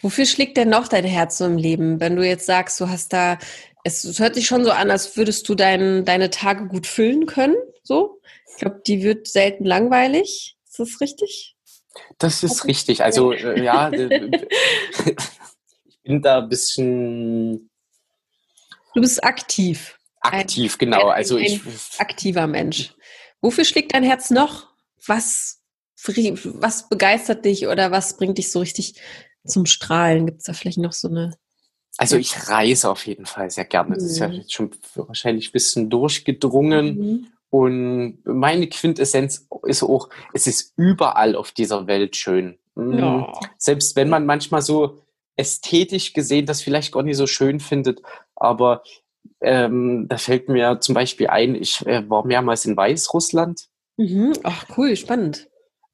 Wofür schlägt denn noch dein Herz so im Leben, wenn du jetzt sagst, du hast da, es hört sich schon so an, als würdest du dein, deine Tage gut füllen können, So. Ich glaube, die wird selten langweilig. Ist das richtig? Das ist richtig. Also äh, ja, ich bin da ein bisschen. Du bist aktiv. Aktiv, ein, genau. Also ein ich aktiver Mensch. Wofür schlägt dein Herz noch? Was, was begeistert dich oder was bringt dich so richtig zum Strahlen? Gibt es da vielleicht noch so eine also ich reise auf jeden Fall sehr gerne. Das ist ja mhm. schon wahrscheinlich ein bisschen durchgedrungen. Mhm. Und meine Quintessenz ist auch, es ist überall auf dieser Welt schön. Mhm. Ja. Selbst wenn man manchmal so ästhetisch gesehen das vielleicht gar nicht so schön findet, aber ähm, da fällt mir zum Beispiel ein, ich äh, war mehrmals in Weißrussland. Mhm. Ach cool, spannend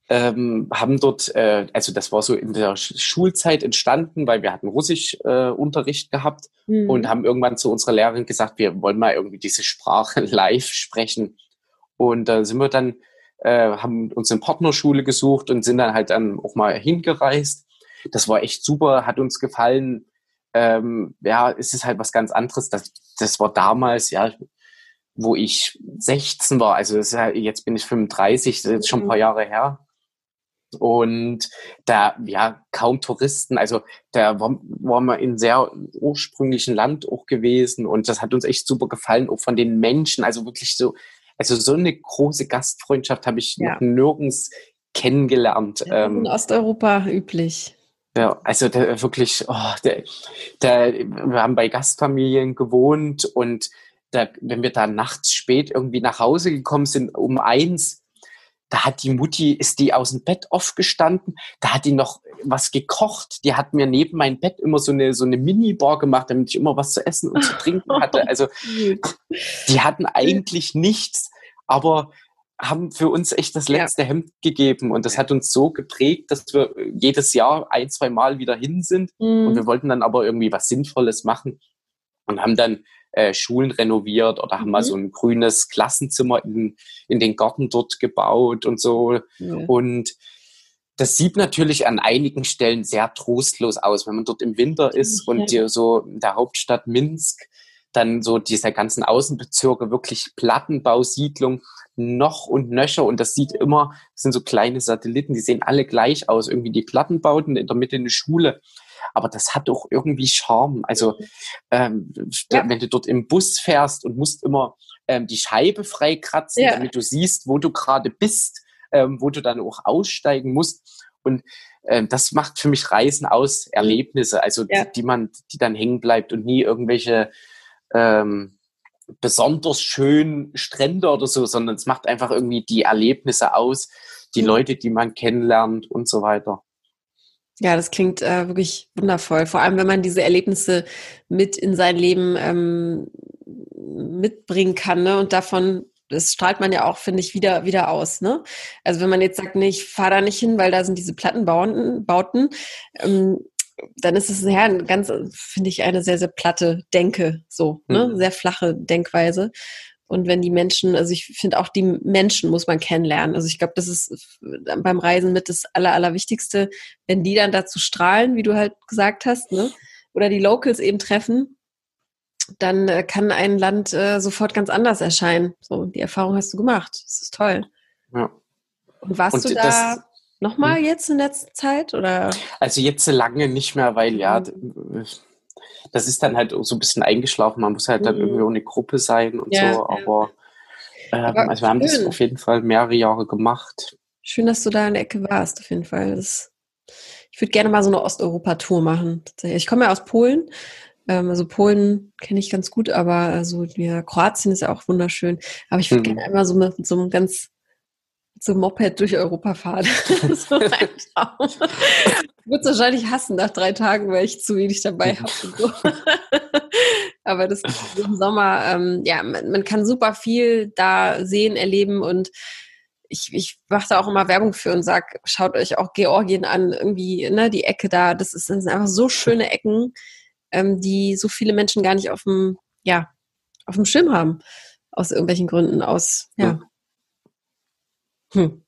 ähm, haben dort, äh, also das war so in der Schulzeit entstanden, weil wir hatten Russischunterricht äh, gehabt mhm. und haben irgendwann zu unserer Lehrerin gesagt, wir wollen mal irgendwie diese Sprache live sprechen. Und da äh, sind wir dann, äh, haben uns eine Partnerschule gesucht und sind dann halt dann auch mal hingereist. Das war echt super, hat uns gefallen. Ähm, ja, es ist halt was ganz anderes. Das, das war damals, ja, wo ich 16 war, also ja, jetzt bin ich 35, das ist jetzt schon ein paar mhm. Jahre her. Und da, ja, kaum Touristen. Also da waren war wir in sehr ursprünglichen Land auch gewesen und das hat uns echt super gefallen, auch von den Menschen. Also wirklich so, also so eine große Gastfreundschaft habe ich ja. noch nirgends kennengelernt. Ja, in ähm, Osteuropa üblich. Ja, also der, wirklich, oh, der, der, wir haben bei Gastfamilien gewohnt und da, wenn wir da nachts spät irgendwie nach Hause gekommen sind, um eins, da hat die Mutti, ist die aus dem Bett aufgestanden, da hat die noch was gekocht, die hat mir neben mein Bett immer so eine, so eine Mini-Bar gemacht, damit ich immer was zu essen und zu trinken hatte. Also die hatten eigentlich nichts, aber haben für uns echt das letzte ja. Hemd gegeben und das hat uns so geprägt, dass wir jedes Jahr ein, zwei Mal wieder hin sind mhm. und wir wollten dann aber irgendwie was Sinnvolles machen und haben dann äh, Schulen renoviert oder haben mhm. mal so ein grünes Klassenzimmer in, in den Garten dort gebaut und so. Ja. Und das sieht natürlich an einigen Stellen sehr trostlos aus, wenn man dort im Winter ist und die, so in der Hauptstadt Minsk dann so diese ganzen Außenbezirke wirklich Plattenbausiedlung noch und nöcher und das sieht immer, das sind so kleine Satelliten, die sehen alle gleich aus, irgendwie die Plattenbauten in der Mitte eine Schule aber das hat doch irgendwie Charme. Also ähm, ja. wenn du dort im Bus fährst und musst immer ähm, die Scheibe freikratzen, ja. damit du siehst, wo du gerade bist, ähm, wo du dann auch aussteigen musst. Und ähm, das macht für mich Reisen aus, Erlebnisse, also ja. die, die, man, die dann hängen bleibt und nie irgendwelche ähm, besonders schönen Strände oder so, sondern es macht einfach irgendwie die Erlebnisse aus, die Leute, die man kennenlernt und so weiter. Ja, das klingt äh, wirklich wundervoll. Vor allem, wenn man diese Erlebnisse mit in sein Leben ähm, mitbringen kann ne? und davon das strahlt man ja auch, finde ich, wieder, wieder aus. Ne? Also wenn man jetzt sagt, nee, ich fahre da nicht hin, weil da sind diese Plattenbauten, Bauten, ähm, dann ist es ja ganz, finde ich, eine sehr, sehr platte Denke, so, ne? Mhm. sehr flache Denkweise. Und wenn die Menschen, also ich finde auch die Menschen muss man kennenlernen. Also ich glaube, das ist beim Reisen mit das Aller, Allerwichtigste, wenn die dann dazu strahlen, wie du halt gesagt hast, ne? oder die Locals eben treffen, dann äh, kann ein Land äh, sofort ganz anders erscheinen. So, die Erfahrung hast du gemacht. Das ist toll. Ja. Und warst Und du da nochmal hm? jetzt in letzter Zeit? Oder? Also jetzt lange nicht mehr, weil ja, mhm das ist dann halt so ein bisschen eingeschlafen. Man muss halt dann mhm. irgendwie ohne Gruppe sein und ja, so. Aber, ähm, aber also wir haben das auf jeden Fall mehrere Jahre gemacht. Schön, dass du da in der Ecke warst, auf jeden Fall. Das, ich würde gerne mal so eine Osteuropa-Tour machen. Ich komme ja aus Polen. Ähm, also Polen kenne ich ganz gut, aber also ja, Kroatien ist ja auch wunderschön. Aber ich würde mhm. gerne einmal so mit, mit so einem ganz so Moped durch Europa fahren. so ein Traum. Ich würde es wahrscheinlich hassen nach drei Tagen, weil ich zu wenig dabei habe. So. Aber das im Sommer, ähm, ja, man, man, kann super viel da sehen, erleben und ich, ich mache da auch immer Werbung für und sag, schaut euch auch Georgien an, irgendwie, ne, die Ecke da, das, ist, das sind einfach so schöne Ecken, ähm, die so viele Menschen gar nicht auf dem, ja, auf dem Schirm haben. Aus irgendwelchen Gründen, aus, ja. Hm.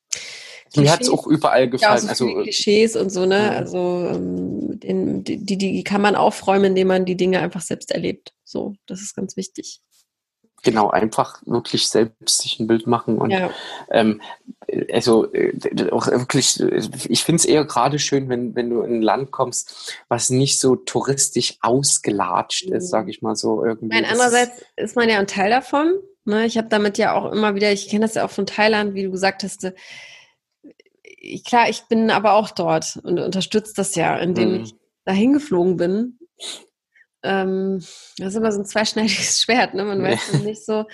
Mir hat es auch überall gefallen. Ja, so also, Klischees und so, ne? Ja. Also ähm, den, die, die kann man aufräumen, indem man die Dinge einfach selbst erlebt. So, das ist ganz wichtig. Genau, einfach wirklich selbst sich ein Bild machen und ja. ähm, also äh, auch wirklich, ich finde es eher gerade schön, wenn, wenn du in ein Land kommst, was nicht so touristisch ausgelatscht ist, mhm. sage ich mal so irgendwie. Nein, andererseits ist man ja ein Teil davon. Ne? Ich habe damit ja auch immer wieder, ich kenne das ja auch von Thailand, wie du gesagt hast, äh, ich, klar, ich bin aber auch dort und unterstütze das ja, indem mhm. ich dahin geflogen bin ähm, das ist immer so ein zweischneidiges Schwert, ne? Man weiß ja. nicht so.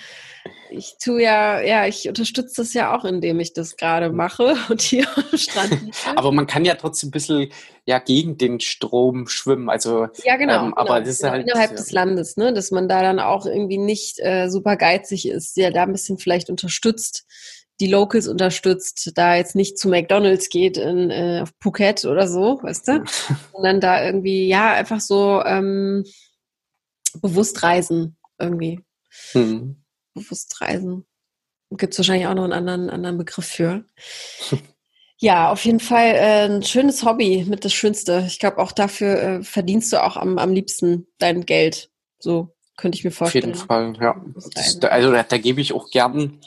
Ich tue ja, ja, ich unterstütze das ja auch, indem ich das gerade mache und hier am Strand. Aber man kann ja trotzdem ein bisschen ja gegen den Strom schwimmen. Also ja, genau. Ähm, aber genau, das ist halt innerhalb ja. des Landes, ne? Dass man da dann auch irgendwie nicht äh, super geizig ist, ja, da ein bisschen vielleicht unterstützt die Locals unterstützt, da jetzt nicht zu McDonalds geht in, äh, auf Phuket oder so, weißt du? Sondern da irgendwie, ja, einfach so ähm, bewusst reisen irgendwie. Mhm. Bewusst reisen. Gibt es wahrscheinlich auch noch einen anderen, anderen Begriff für. Ja, auf jeden Fall äh, ein schönes Hobby mit das Schönste. Ich glaube, auch dafür äh, verdienst du auch am, am liebsten dein Geld. So könnte ich mir vorstellen. Auf jeden Fall, ja. Das, also da, da, gebe ich auch gern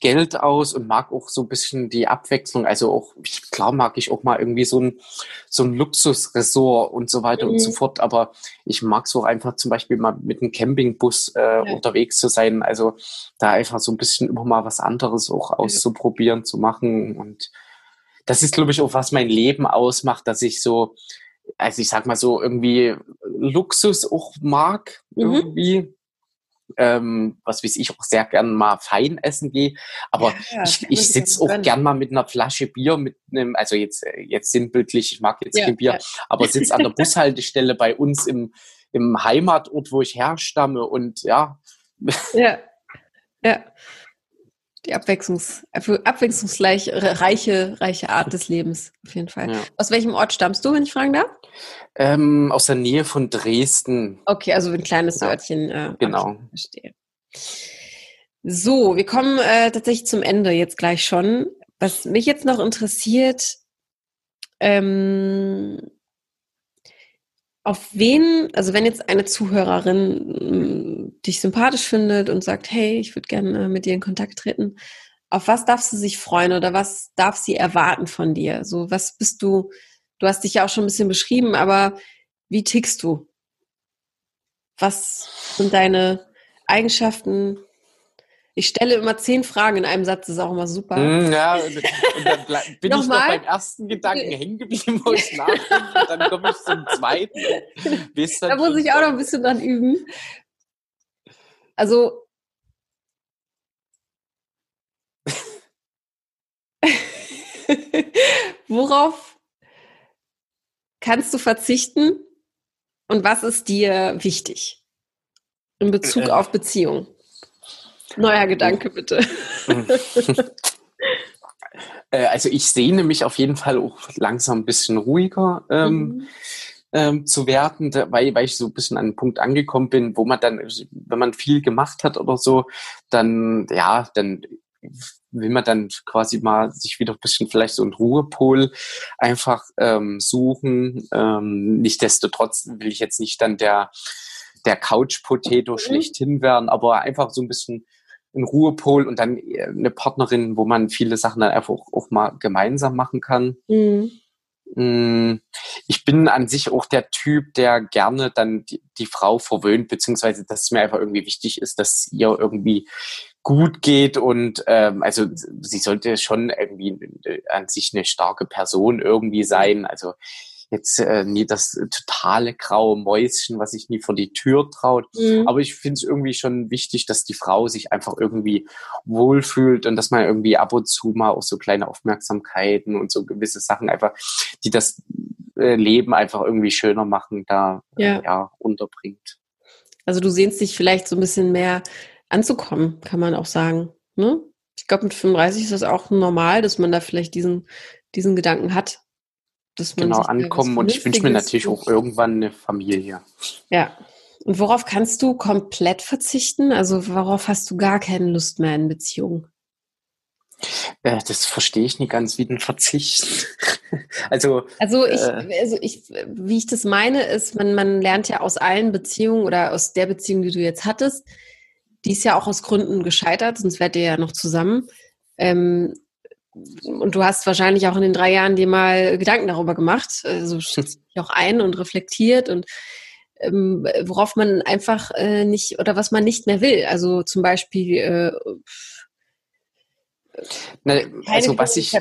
Geld aus und mag auch so ein bisschen die Abwechslung. Also auch, klar mag ich auch mal irgendwie so ein, so ein Luxusresort und so weiter mhm. und so mhm. fort. Aber ich mag es auch einfach zum Beispiel mal mit einem Campingbus äh, ja. unterwegs zu sein. Also da einfach so ein bisschen immer mal was anderes auch auszuprobieren, ja. zu machen. Und das ist, glaube ich, auch was mein Leben ausmacht, dass ich so also ich sag mal so, irgendwie Luxus auch mag, mhm. irgendwie. Ähm, was weiß ich auch sehr gern mal fein essen gehe. Aber ja, ich, ich sitze auch gern mal mit einer Flasche Bier, mit einem, also jetzt, jetzt sinnbildlich, ich mag jetzt ja, kein Bier, ja. aber sitze an der Bushaltestelle bei uns im, im Heimatort, wo ich herstamme und ja. Ja. Ja. Die Abwechslungs, abwechslungsreiche reiche Art des Lebens, auf jeden Fall. Ja. Aus welchem Ort stammst du, wenn ich fragen darf? Ähm, aus der Nähe von Dresden. Okay, also ein kleines ja. Örtchen. Äh, genau. Verstehe. So, wir kommen äh, tatsächlich zum Ende jetzt gleich schon. Was mich jetzt noch interessiert, ähm, auf wen, also wenn jetzt eine Zuhörerin dich sympathisch findet und sagt, hey, ich würde gerne äh, mit dir in Kontakt treten, auf was darf sie sich freuen oder was darf sie erwarten von dir? So, was bist du, du hast dich ja auch schon ein bisschen beschrieben, aber wie tickst du? Was sind deine Eigenschaften, ich stelle immer zehn Fragen in einem Satz, das ist auch immer super. Mm, ja, und, dann bin ich noch beim ersten Gedanken hängen geblieben, wo ich nachdenke, dann komme ich zum zweiten. da muss ich auch noch ein bisschen dran üben. Also, worauf kannst du verzichten und was ist dir wichtig in Bezug äh, auf Beziehung? Neuer Gedanke, bitte. Äh, also ich sehne mich auf jeden Fall auch langsam ein bisschen ruhiger ähm, mhm. ähm, zu werden, weil, weil ich so ein bisschen an einen Punkt angekommen bin, wo man dann, wenn man viel gemacht hat oder so, dann, ja, dann will man dann quasi mal sich wieder ein bisschen vielleicht so einen Ruhepol einfach ähm, suchen. Ähm, Nichtsdestotrotz will ich jetzt nicht dann der, der Couch-Potato mhm. schlechthin werden, aber einfach so ein bisschen ein Ruhepol und dann äh, eine Partnerin, wo man viele Sachen dann einfach auch, auch mal gemeinsam machen kann. Mhm. Mm, ich bin an sich auch der Typ, der gerne dann die, die Frau verwöhnt, beziehungsweise dass es mir einfach irgendwie wichtig ist, dass ihr irgendwie gut geht und ähm, also sie sollte schon irgendwie äh, an sich eine starke Person irgendwie sein. Also jetzt äh, nie das totale graue Mäuschen, was sich nie vor die Tür traut. Mhm. Aber ich finde es irgendwie schon wichtig, dass die Frau sich einfach irgendwie wohlfühlt und dass man irgendwie ab und zu mal auch so kleine Aufmerksamkeiten und so gewisse Sachen einfach, die das äh, Leben einfach irgendwie schöner machen, da äh, ja. Äh, ja unterbringt. Also du sehnst dich vielleicht so ein bisschen mehr anzukommen, kann man auch sagen. Ne? Ich glaube, mit 35 ist das auch normal, dass man da vielleicht diesen, diesen Gedanken hat, genau ankommen und ich wünsche mir natürlich auch irgendwann eine Familie. Ja. Und worauf kannst du komplett verzichten? Also worauf hast du gar keine Lust mehr in Beziehungen? Äh, das verstehe ich nicht ganz wie den Verzicht. also, also ich, äh, also ich, wie ich das meine, ist, man, man lernt ja aus allen Beziehungen oder aus der Beziehung, die du jetzt hattest, die ist ja auch aus Gründen gescheitert, sonst wärt ihr ja noch zusammen. Ähm, und du hast wahrscheinlich auch in den drei Jahren dir mal Gedanken darüber gemacht, also dich auch ein und reflektiert und ähm, worauf man einfach äh, nicht oder was man nicht mehr will. Also zum Beispiel äh, Na, also was ich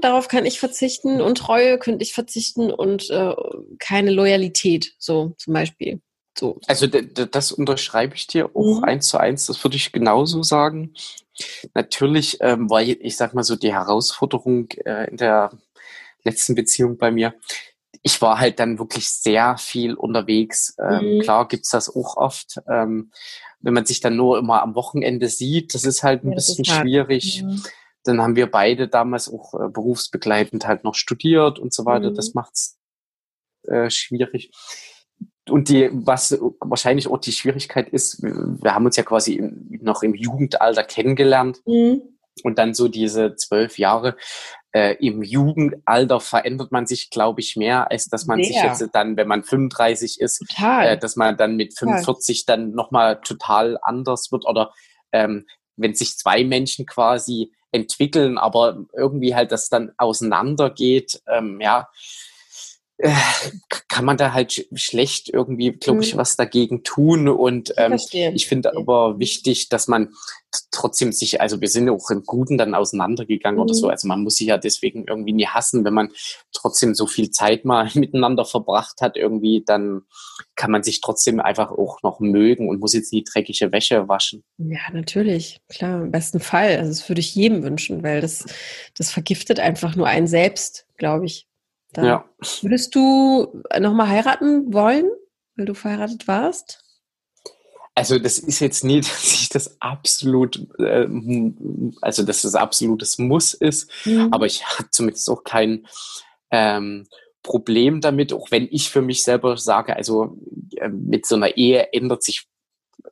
darauf kann ich verzichten und Treue könnte ich verzichten und äh, keine Loyalität, so zum Beispiel. So. Also das unterschreibe ich dir auch mhm. eins zu eins, das würde ich genauso sagen. Natürlich ähm, war, ich sag mal so, die Herausforderung äh, in der letzten Beziehung bei mir, ich war halt dann wirklich sehr viel unterwegs. Ähm, mhm. Klar gibt's das auch oft. Ähm, wenn man sich dann nur immer am Wochenende sieht, das ist halt ein ja, bisschen schwierig. Mhm. Dann haben wir beide damals auch äh, berufsbegleitend halt noch studiert und so weiter. Mhm. Das macht's äh, schwierig und die, was wahrscheinlich auch die Schwierigkeit ist, wir haben uns ja quasi im, noch im Jugendalter kennengelernt mhm. und dann so diese zwölf Jahre äh, im Jugendalter verändert man sich, glaube ich, mehr, als dass man Sehr. sich jetzt dann, wenn man 35 ist, äh, dass man dann mit 45 total. dann nochmal total anders wird oder ähm, wenn sich zwei Menschen quasi entwickeln, aber irgendwie halt das dann auseinandergeht, ähm, ja, äh, kann man da halt schlecht irgendwie, glaube ich, mhm. was dagegen tun. Und ähm, ich finde aber wichtig, dass man trotzdem sich, also wir sind auch im Guten dann auseinandergegangen mhm. oder so. Mhm. Also man muss sich ja deswegen irgendwie nie hassen, wenn man trotzdem so viel Zeit mal miteinander verbracht hat, irgendwie, dann kann man sich trotzdem einfach auch noch mögen und muss jetzt die dreckige Wäsche waschen. Ja, natürlich, klar, im besten Fall. Also das würde ich jedem wünschen, weil das, das vergiftet einfach nur einen selbst, glaube ich. Dann ja. Würdest du nochmal heiraten wollen, weil du verheiratet warst? Also das ist jetzt nicht, dass ich das absolut, äh, also dass das absolutes Muss ist, mhm. aber ich habe zumindest auch kein ähm, Problem damit, auch wenn ich für mich selber sage, also äh, mit so einer Ehe ändert sich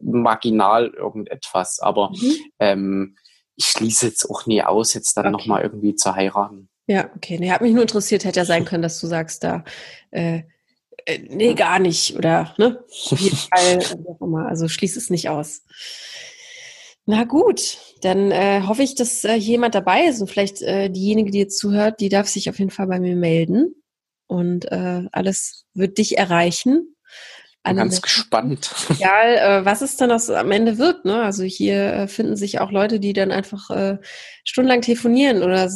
marginal irgendetwas, aber mhm. ähm, ich schließe jetzt auch nie aus, jetzt dann okay. nochmal irgendwie zu heiraten. Ja, okay. Nee, hat mich nur interessiert, hätte ja sein können, dass du sagst, da, äh, äh nee, gar nicht. Oder, ne? Auf jeden Fall, also schließ es nicht aus. Na gut, dann äh, hoffe ich, dass äh, jemand dabei ist und vielleicht äh, diejenige, die jetzt zuhört, die darf sich auf jeden Fall bei mir melden und äh, alles wird dich erreichen. Bin ganz gespannt. Egal, äh, was es dann aus, am Ende wird. Ne? Also hier äh, finden sich auch Leute, die dann einfach äh, stundenlang telefonieren oder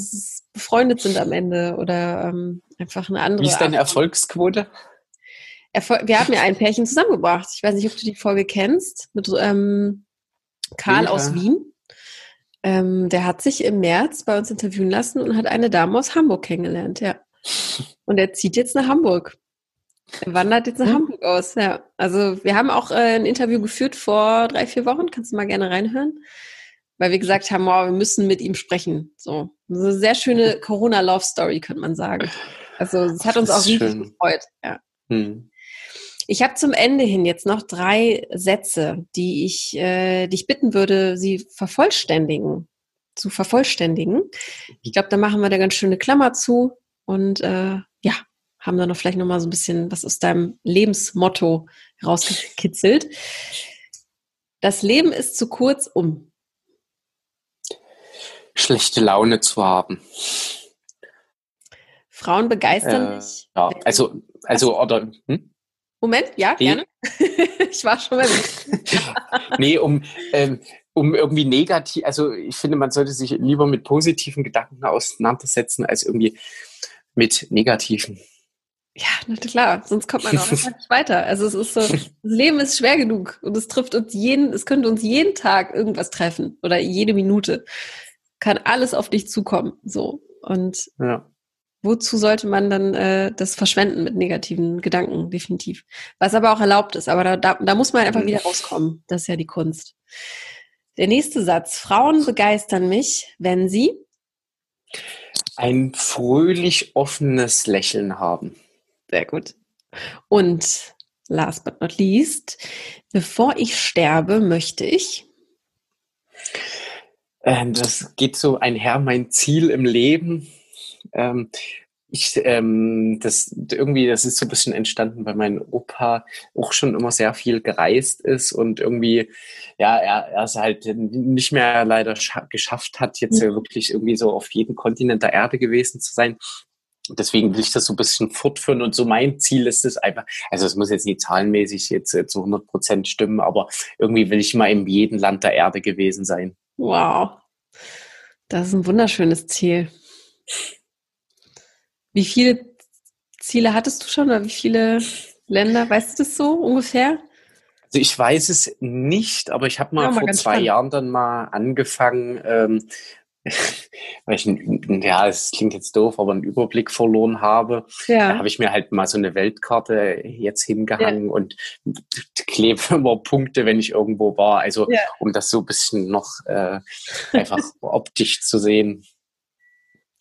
befreundet sind am Ende oder ähm, einfach eine andere. Wie ist deine Erfolgsquote? Erfol wir haben ja ein Pärchen zusammengebracht. Ich weiß nicht, ob du die Folge kennst, mit ähm, Karl ja. aus Wien. Ähm, der hat sich im März bei uns interviewen lassen und hat eine Dame aus Hamburg kennengelernt, ja. Und er zieht jetzt nach Hamburg. Er wandert jetzt nach hm. Hamburg aus, ja. Also wir haben auch äh, ein Interview geführt vor drei, vier Wochen. Kannst du mal gerne reinhören. Weil wir gesagt haben, wow, wir müssen mit ihm sprechen. So. Eine sehr schöne Corona-Love-Story, könnte man sagen. Also es hat uns auch schön. gefreut. Ja. Hm. Ich habe zum Ende hin jetzt noch drei Sätze, die ich äh, dich bitten würde, sie vervollständigen, zu vervollständigen. Ich glaube, da machen wir da ganz schöne Klammer zu und äh, ja, haben da noch vielleicht noch mal so ein bisschen was aus deinem Lebensmotto rausgekitzelt. Das Leben ist zu kurz, um schlechte Laune zu haben. Frauen begeistern. Äh, ja, also, also, oder, hm? Moment, ja, Die, gerne. ich war schon mal. nee, um, ähm, um irgendwie negativ, also ich finde, man sollte sich lieber mit positiven Gedanken auseinandersetzen, als irgendwie mit negativen. Ja, na klar, sonst kommt man auch nicht weiter. Also es ist so, das Leben ist schwer genug und es trifft uns jeden, es könnte uns jeden Tag irgendwas treffen oder jede Minute. Kann alles auf dich zukommen. So. Und ja. wozu sollte man dann äh, das verschwenden mit negativen Gedanken, definitiv. Was aber auch erlaubt ist, aber da, da, da muss man einfach mhm. wieder rauskommen. Das ist ja die Kunst. Der nächste Satz. Frauen begeistern mich, wenn sie ein fröhlich offenes Lächeln haben. Sehr gut. Und last but not least, bevor ich sterbe, möchte ich. Ähm, das geht so einher, mein Ziel im Leben. Ähm, ich, ähm, das irgendwie, das ist so ein bisschen entstanden, weil mein Opa auch schon immer sehr viel gereist ist und irgendwie, ja, er, er es halt nicht mehr leider geschafft hat, jetzt mhm. wirklich irgendwie so auf jedem Kontinent der Erde gewesen zu sein. Deswegen will ich das so ein bisschen fortführen und so mein Ziel ist es einfach, also es muss jetzt nicht zahlenmäßig jetzt zu 100 Prozent stimmen, aber irgendwie will ich mal in jedem Land der Erde gewesen sein. Wow, das ist ein wunderschönes Ziel. Wie viele Ziele hattest du schon oder wie viele Länder? Weißt du das so ungefähr? Also ich weiß es nicht, aber ich habe mal, ja, mal vor zwei spannend. Jahren dann mal angefangen, ähm, weil ich, ja, es klingt jetzt doof, aber einen Überblick verloren habe. Ja. Da habe ich mir halt mal so eine Weltkarte jetzt hingehangen ja. und klebe immer Punkte, wenn ich irgendwo war. Also ja. um das so ein bisschen noch äh, einfach optisch zu sehen.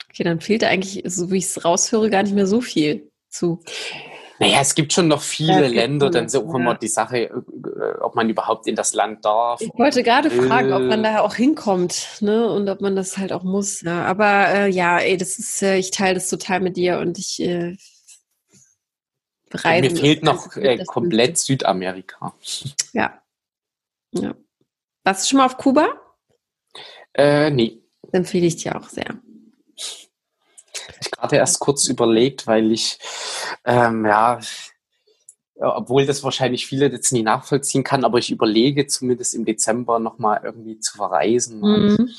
Okay, dann fehlt da eigentlich, so wie ich es raushöre, gar nicht mehr so viel zu. Naja, es gibt schon noch viele ja, Länder, dann ist auch immer die Sache, äh, ob man überhaupt in das Land darf. Ich wollte gerade fragen, ob man da auch hinkommt, ne? Und ob man das halt auch muss. Ja. Aber äh, ja, ey, das ist, äh, ich teile das total mit dir und ich äh, reise. Mir fehlt noch äh, komplett Südamerika. Ja. Ja. Warst du schon mal auf Kuba? Äh, nee. Empfehle ich dir auch sehr. Ich gerade erst kurz überlegt, weil ich, ähm, ja, obwohl das wahrscheinlich viele jetzt nie nachvollziehen kann, aber ich überlege zumindest im Dezember nochmal irgendwie zu verreisen. Mhm.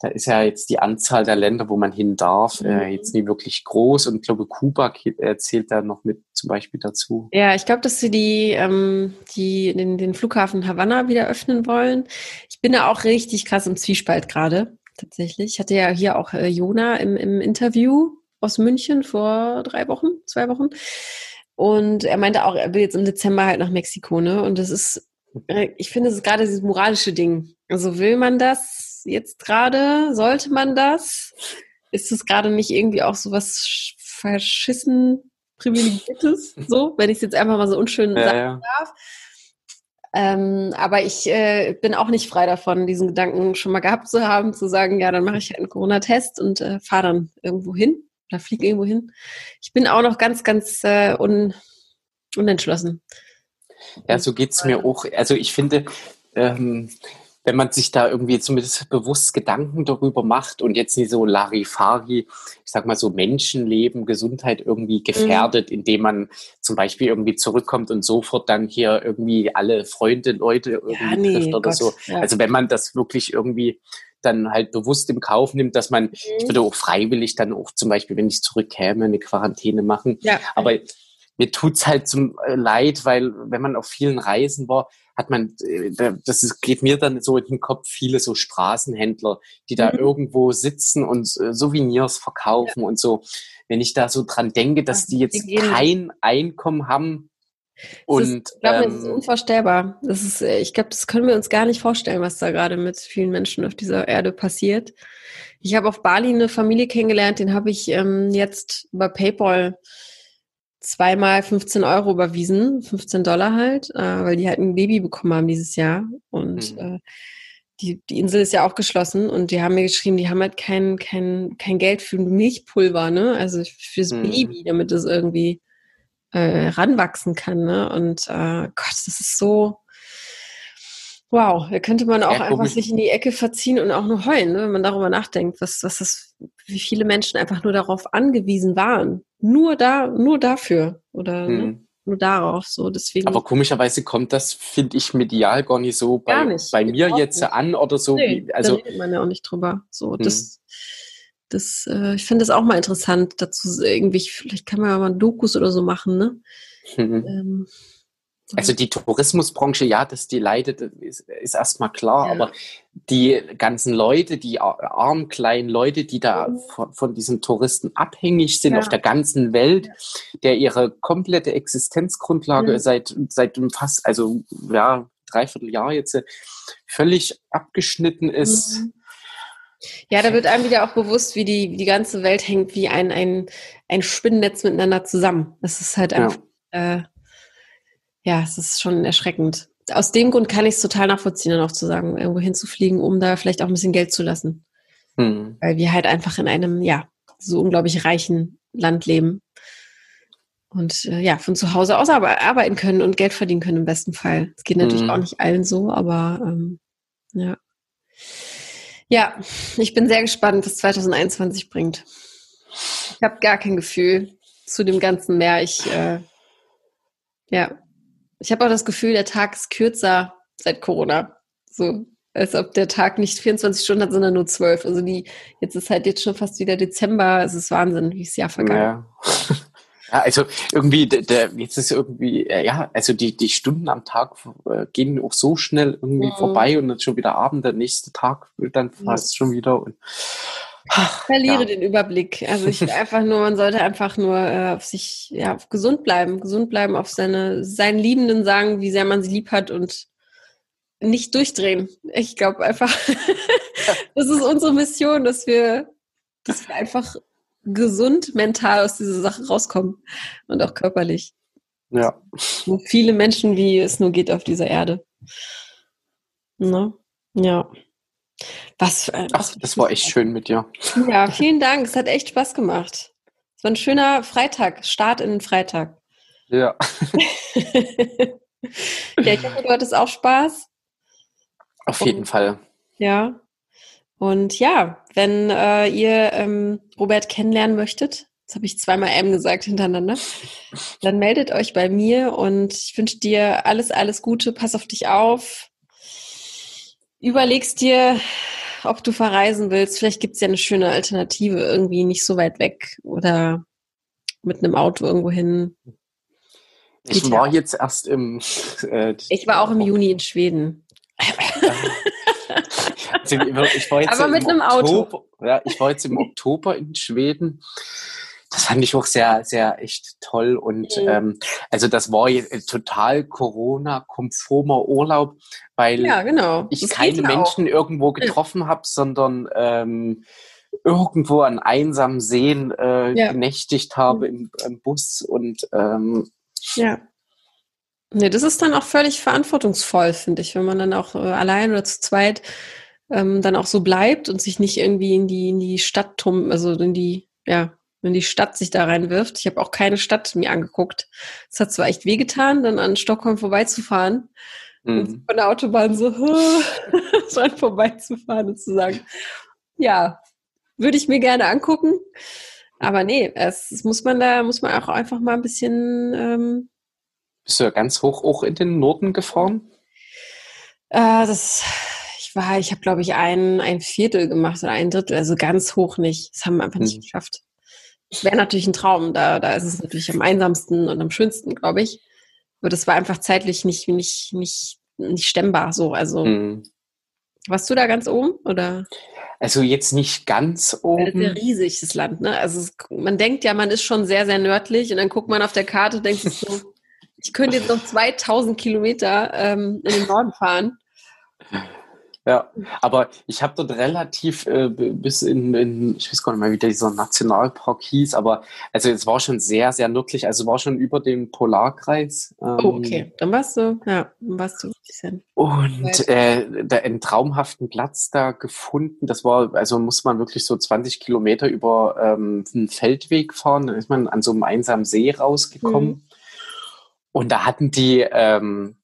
Da ist ja jetzt die Anzahl der Länder, wo man hin darf, äh, mhm. jetzt nie wirklich groß. Und ich glaube, Kuba zählt da noch mit zum Beispiel dazu. Ja, ich glaube, dass sie die, ähm, die den, den Flughafen Havanna wieder öffnen wollen. Ich bin da auch richtig krass im Zwiespalt gerade tatsächlich. Ich hatte ja hier auch äh, Jona im, im Interview aus München vor drei Wochen, zwei Wochen. Und er meinte auch, er will jetzt im Dezember halt nach Mexiko, ne? Und das ist, äh, ich finde, es ist gerade dieses moralische Ding. Also will man das jetzt gerade? Sollte man das? Ist es gerade nicht irgendwie auch so was verschissen privilegiertes? So, wenn ich es jetzt einfach mal so unschön ja, sagen ja. darf. Ähm, aber ich äh, bin auch nicht frei davon, diesen Gedanken schon mal gehabt zu haben, zu sagen, ja, dann mache ich halt einen Corona-Test und äh, fahre dann irgendwo hin oder fliege irgendwo hin. Ich bin auch noch ganz, ganz äh, un, unentschlossen. Ja, so geht es mir auch. Also ich finde, ähm, wenn man sich da irgendwie zumindest bewusst Gedanken darüber macht und jetzt nicht so Larifari, ich sag mal so Menschenleben, Gesundheit irgendwie gefährdet, mhm. indem man zum Beispiel irgendwie zurückkommt und sofort dann hier irgendwie alle Freunde, Leute irgendwie ja, nee, trifft oder Gott, so. Ja. Also wenn man das wirklich irgendwie dann halt bewusst im Kauf nimmt, dass man, mhm. ich würde auch freiwillig dann auch zum Beispiel, wenn ich zurückkäme, eine Quarantäne machen. Ja. Aber mir tut's halt zum äh, leid, weil wenn man auf vielen Reisen war, hat man, äh, das ist, geht mir dann so in den Kopf, viele so Straßenhändler, die da mhm. irgendwo sitzen und äh, Souvenirs verkaufen ja. und so. Wenn ich da so dran denke, dass die jetzt kein Einkommen haben, und ich glaube, ähm, das ist unvorstellbar. Das ist, ich glaube, das können wir uns gar nicht vorstellen, was da gerade mit vielen Menschen auf dieser Erde passiert. Ich habe auf Bali eine Familie kennengelernt, den habe ich ähm, jetzt über PayPal zweimal 15 Euro überwiesen, 15 Dollar halt, äh, weil die halt ein Baby bekommen haben dieses Jahr. Und mhm. äh, die, die Insel ist ja auch geschlossen und die haben mir geschrieben, die haben halt kein, kein, kein Geld für Milchpulver, ne? Also fürs mhm. Baby, damit es irgendwie äh, ranwachsen kann, ne? Und äh, Gott, das ist so. Wow, da könnte man auch ja, einfach sich in die Ecke verziehen und auch nur heulen, ne? wenn man darüber nachdenkt, was, was das, wie viele Menschen einfach nur darauf angewiesen waren, nur da, nur dafür oder ne? hm. ne? nur darauf. So deswegen. Aber komischerweise kommt das, finde ich, medial gar nicht so bei, nicht. bei mir jetzt nicht. an oder so. Nee, wie, also da redet man ja auch nicht drüber. So hm. das, das, äh, ich finde das auch mal interessant dazu irgendwie. Vielleicht kann man ja mal Dokus oder so machen, ne? Mhm. Ähm, also die Tourismusbranche, ja, dass die leidet, ist, ist erstmal klar, ja. aber die ganzen Leute, die armen kleinen Leute, die da mhm. von, von, diesen Touristen abhängig sind ja. auf der ganzen Welt, der ihre komplette Existenzgrundlage mhm. seit seit fast, also ja, dreiviertel Jahr jetzt völlig abgeschnitten ist. Mhm. Ja, da wird einem wieder auch bewusst, wie die, wie die ganze Welt hängt wie ein, ein, ein Spinnennetz miteinander zusammen. Das ist halt einfach, ja. äh, ja, es ist schon erschreckend. Aus dem Grund kann ich es total nachvollziehen, dann auch zu sagen, irgendwo hinzufliegen, um da vielleicht auch ein bisschen Geld zu lassen. Hm. Weil wir halt einfach in einem, ja, so unglaublich reichen Land leben. Und äh, ja, von zu Hause aus arbeiten können und Geld verdienen können im besten Fall. Es geht natürlich mhm. auch nicht allen so, aber ähm, ja. Ja, ich bin sehr gespannt, was 2021 bringt. Ich habe gar kein Gefühl zu dem Ganzen mehr. Ich, äh, ja, ich habe auch das Gefühl, der Tag ist kürzer seit Corona. So, als ob der Tag nicht 24 Stunden hat, sondern nur 12. Also die, jetzt ist halt jetzt schon fast wieder Dezember. Es ist Wahnsinn, wie es Jahr vergangen. Ja. ja, also irgendwie, der, der, jetzt ist irgendwie, äh, ja, also die, die Stunden am Tag äh, gehen auch so schnell irgendwie mhm. vorbei und dann schon wieder Abend, der nächste Tag wird dann fast ja. schon wieder und ich verliere ja. den Überblick. Also ich einfach nur, man sollte einfach nur äh, auf sich, ja, gesund bleiben, gesund bleiben, auf seine, seinen Liebenden sagen, wie sehr man sie lieb hat und nicht durchdrehen. Ich glaube einfach, das ist unsere Mission, dass wir, dass wir einfach gesund mental aus dieser Sache rauskommen und auch körperlich. Ja. So viele Menschen, wie es nur geht auf dieser Erde. Ne? Ja. Was, äh, Ach, das war echt schön mit dir. Ja, vielen Dank. Es hat echt Spaß gemacht. Es war ein schöner Freitag, Start in den Freitag. Ja. ja, ich hoffe, du hattest auch Spaß. Auf jeden Und, Fall. Ja. Und ja, wenn äh, ihr ähm, Robert kennenlernen möchtet, das habe ich zweimal M gesagt hintereinander, dann meldet euch bei mir und ich wünsche dir alles, alles Gute, pass auf dich auf, überlegst dir, ob du verreisen willst. Vielleicht gibt es ja eine schöne Alternative, irgendwie nicht so weit weg oder mit einem Auto irgendwo hin. Ich war jetzt erst im. Äh, ich war auch im Juni in Schweden. also ich war jetzt Aber mit einem Oktober, Auto. Ja, ich war jetzt im Oktober in Schweden das fand ich auch sehr, sehr echt toll. Und mhm. ähm, also das war jetzt total Corona-konformer Urlaub, weil ja, genau. ich das keine Menschen auch. irgendwo getroffen mhm. habe, sondern ähm, irgendwo an einsamen Seen äh, ja. genächtigt habe mhm. im, im, Bus und ähm, ja. Nee, das ist dann auch völlig verantwortungsvoll, finde ich, wenn man dann auch äh, allein oder zu zweit ähm, dann auch so bleibt und sich nicht irgendwie in die, in die Stadt, also in die, ja, wenn die Stadt sich da reinwirft. Ich habe auch keine Stadt mir angeguckt. Es hat zwar echt wehgetan, dann an Stockholm vorbeizufahren mhm. und von der Autobahn so dran vorbeizufahren und zu sagen, ja, würde ich mir gerne angucken. Aber nee, es, es, muss man da, muss man auch einfach mal ein bisschen. Ähm, Bist du ja ganz hoch auch in den Norden gefahren? Äh, das, ich war, ich habe glaube ich ein, ein Viertel gemacht oder ein Drittel, also ganz hoch nicht. Das haben wir einfach nicht mhm. geschafft. Das wäre natürlich ein Traum. Da, da ist es natürlich am einsamsten und am schönsten, glaube ich. Aber das war einfach zeitlich nicht, nicht, nicht, nicht stemmbar so. Also mhm. warst du da ganz oben oder? Also jetzt nicht ganz oben. Das ist ja riesig, das Land, ne? Also es, man denkt ja, man ist schon sehr, sehr nördlich und dann guckt man auf der Karte und denkt sich so, ich könnte jetzt noch 2000 Kilometer ähm, in den Norden fahren. Ja, aber ich habe dort relativ äh, bis in, in, ich weiß gar nicht mehr, wie dieser Nationalpark hieß, aber also es war schon sehr, sehr nördlich, also war schon über dem Polarkreis. Ähm, oh, okay, dann warst du, ja, dann warst du ein bisschen. Und äh, da einen traumhaften Platz da gefunden. Das war, also muss man wirklich so 20 Kilometer über ähm, einen Feldweg fahren, dann ist man an so einem einsamen See rausgekommen. Mhm. Und da hatten die ähm,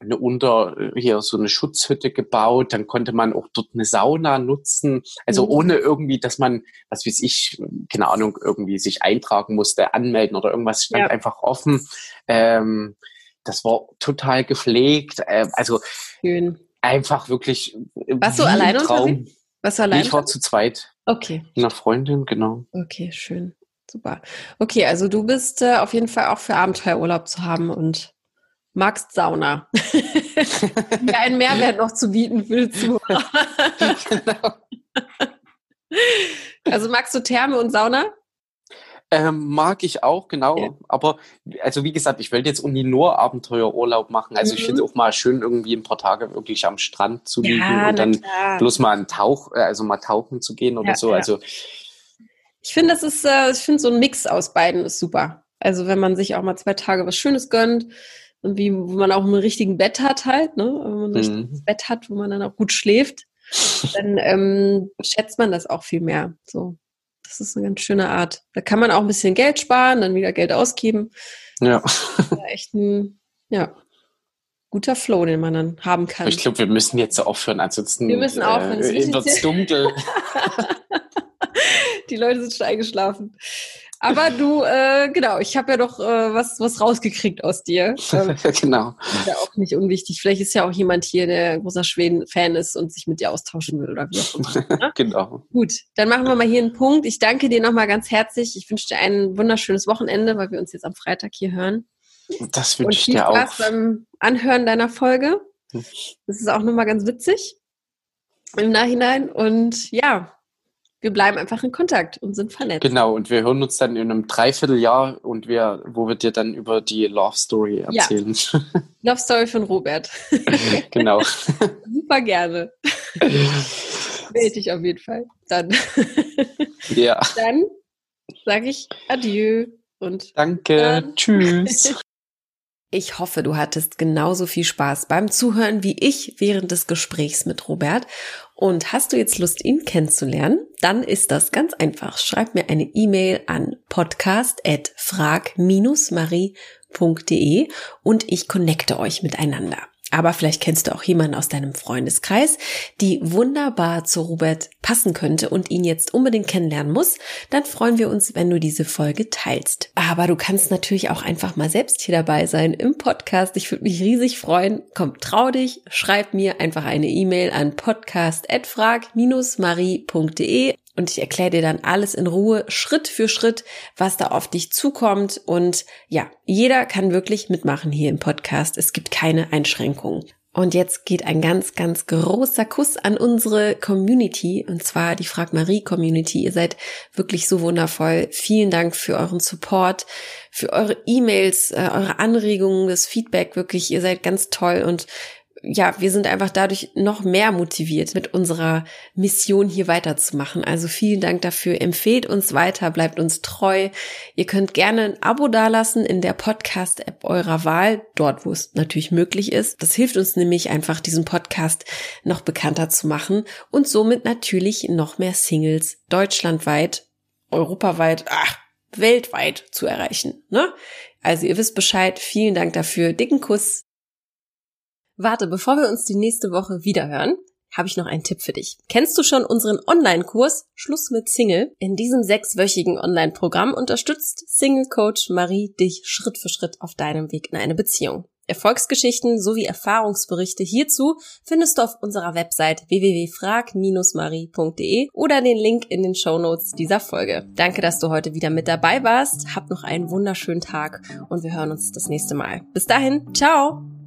eine unter hier so eine Schutzhütte gebaut, dann konnte man auch dort eine Sauna nutzen, also mhm. ohne irgendwie, dass man, was weiß ich, keine Ahnung, irgendwie sich eintragen musste, anmelden oder irgendwas stand ja. einfach offen. Ähm, das war total gepflegt, äh, also Schön. einfach wirklich. Warst du alleine Traum. Warst du alleine? Ich war zu zweit. Okay. Mit einer Freundin, genau. Okay, schön. Super. Okay, also du bist äh, auf jeden Fall auch für Abenteuerurlaub zu haben und magst Sauna. Mir einen Mehrwert noch zu bieten für die Zuhörer. genau. Also magst du Therme und Sauna? Ähm, mag ich auch, genau. Ja. Aber also wie gesagt, ich wollte jetzt irgendwie nur Abenteuerurlaub machen. Also mhm. ich finde auch mal schön, irgendwie ein paar Tage wirklich am Strand zu liegen ja, und dann klar. bloß mal einen Tauch, äh, also mal tauchen zu gehen oder ja, so. Also ich finde, das ist, äh, ich finde so ein Mix aus beiden ist super. Also wenn man sich auch mal zwei Tage was Schönes gönnt, irgendwie, wo man auch ein richtigen Bett hat halt, ne? Wenn man ein mhm. Bett hat, wo man dann auch gut schläft, dann ähm, schätzt man das auch viel mehr. So. Das ist eine ganz schöne Art. Da kann man auch ein bisschen Geld sparen, dann wieder Geld ausgeben. Ja. echt ein, ja, guter Flow, den man dann haben kann. Ich glaube, wir müssen jetzt aufhören, ansonsten wir müssen aufhören. Äh, wird es dunkel. Die Leute sind schon eingeschlafen. Aber du, äh, genau, ich habe ja doch äh, was, was rausgekriegt aus dir. Ähm, genau. Ist ja auch nicht unwichtig. Vielleicht ist ja auch jemand hier, der ein großer Schweden-Fan ist und sich mit dir austauschen will oder wie auch immer. Ne? genau. Gut, dann machen wir mal hier einen Punkt. Ich danke dir nochmal ganz herzlich. Ich wünsche dir ein wunderschönes Wochenende, weil wir uns jetzt am Freitag hier hören. Das wünsche ich dir auch. Spaß beim Anhören deiner Folge. Hm. Das ist auch nochmal ganz witzig im Nachhinein. Und ja, wir bleiben einfach in Kontakt und sind vernetzt. Genau, und wir hören uns dann in einem Dreivierteljahr und wir, wo wir dir dann über die Love Story erzählen. Ja. Love Story von Robert. genau. Super gerne. Melde dich auf jeden Fall. Dann. ja. Dann sage ich Adieu und. Danke. Dann. Tschüss. Ich hoffe, du hattest genauso viel Spaß beim Zuhören wie ich während des Gesprächs mit Robert. Und hast du jetzt Lust, ihn kennenzulernen? Dann ist das ganz einfach. Schreib mir eine E-Mail an podcast.frag-marie.de und ich connecte euch miteinander. Aber vielleicht kennst du auch jemanden aus deinem Freundeskreis, die wunderbar zu Robert passen könnte und ihn jetzt unbedingt kennenlernen muss. Dann freuen wir uns, wenn du diese Folge teilst. Aber du kannst natürlich auch einfach mal selbst hier dabei sein im Podcast. Ich würde mich riesig freuen. Komm, trau dich, schreib mir einfach eine E-Mail an podcast.frag-marie.de und ich erkläre dir dann alles in Ruhe, Schritt für Schritt, was da auf dich zukommt. Und ja, jeder kann wirklich mitmachen hier im Podcast. Es gibt keine Einschränkungen. Und jetzt geht ein ganz, ganz großer Kuss an unsere Community, und zwar die Frag Marie Community. Ihr seid wirklich so wundervoll. Vielen Dank für euren Support, für eure E-Mails, äh, eure Anregungen, das Feedback. Wirklich, ihr seid ganz toll und ja, wir sind einfach dadurch noch mehr motiviert, mit unserer Mission hier weiterzumachen. Also vielen Dank dafür. Empfehlt uns weiter, bleibt uns treu. Ihr könnt gerne ein Abo dalassen in der Podcast-App eurer Wahl, dort, wo es natürlich möglich ist. Das hilft uns nämlich einfach, diesen Podcast noch bekannter zu machen und somit natürlich noch mehr Singles deutschlandweit, europaweit, ach, weltweit zu erreichen. Ne? Also ihr wisst Bescheid. Vielen Dank dafür. Dicken Kuss. Warte, bevor wir uns die nächste Woche wiederhören, habe ich noch einen Tipp für dich. Kennst du schon unseren Online-Kurs Schluss mit Single? In diesem sechswöchigen Online-Programm unterstützt Single-Coach Marie dich Schritt für Schritt auf deinem Weg in eine Beziehung. Erfolgsgeschichten sowie Erfahrungsberichte hierzu findest du auf unserer Website www.frag-marie.de oder den Link in den Show Notes dieser Folge. Danke, dass du heute wieder mit dabei warst. Hab noch einen wunderschönen Tag und wir hören uns das nächste Mal. Bis dahin, ciao!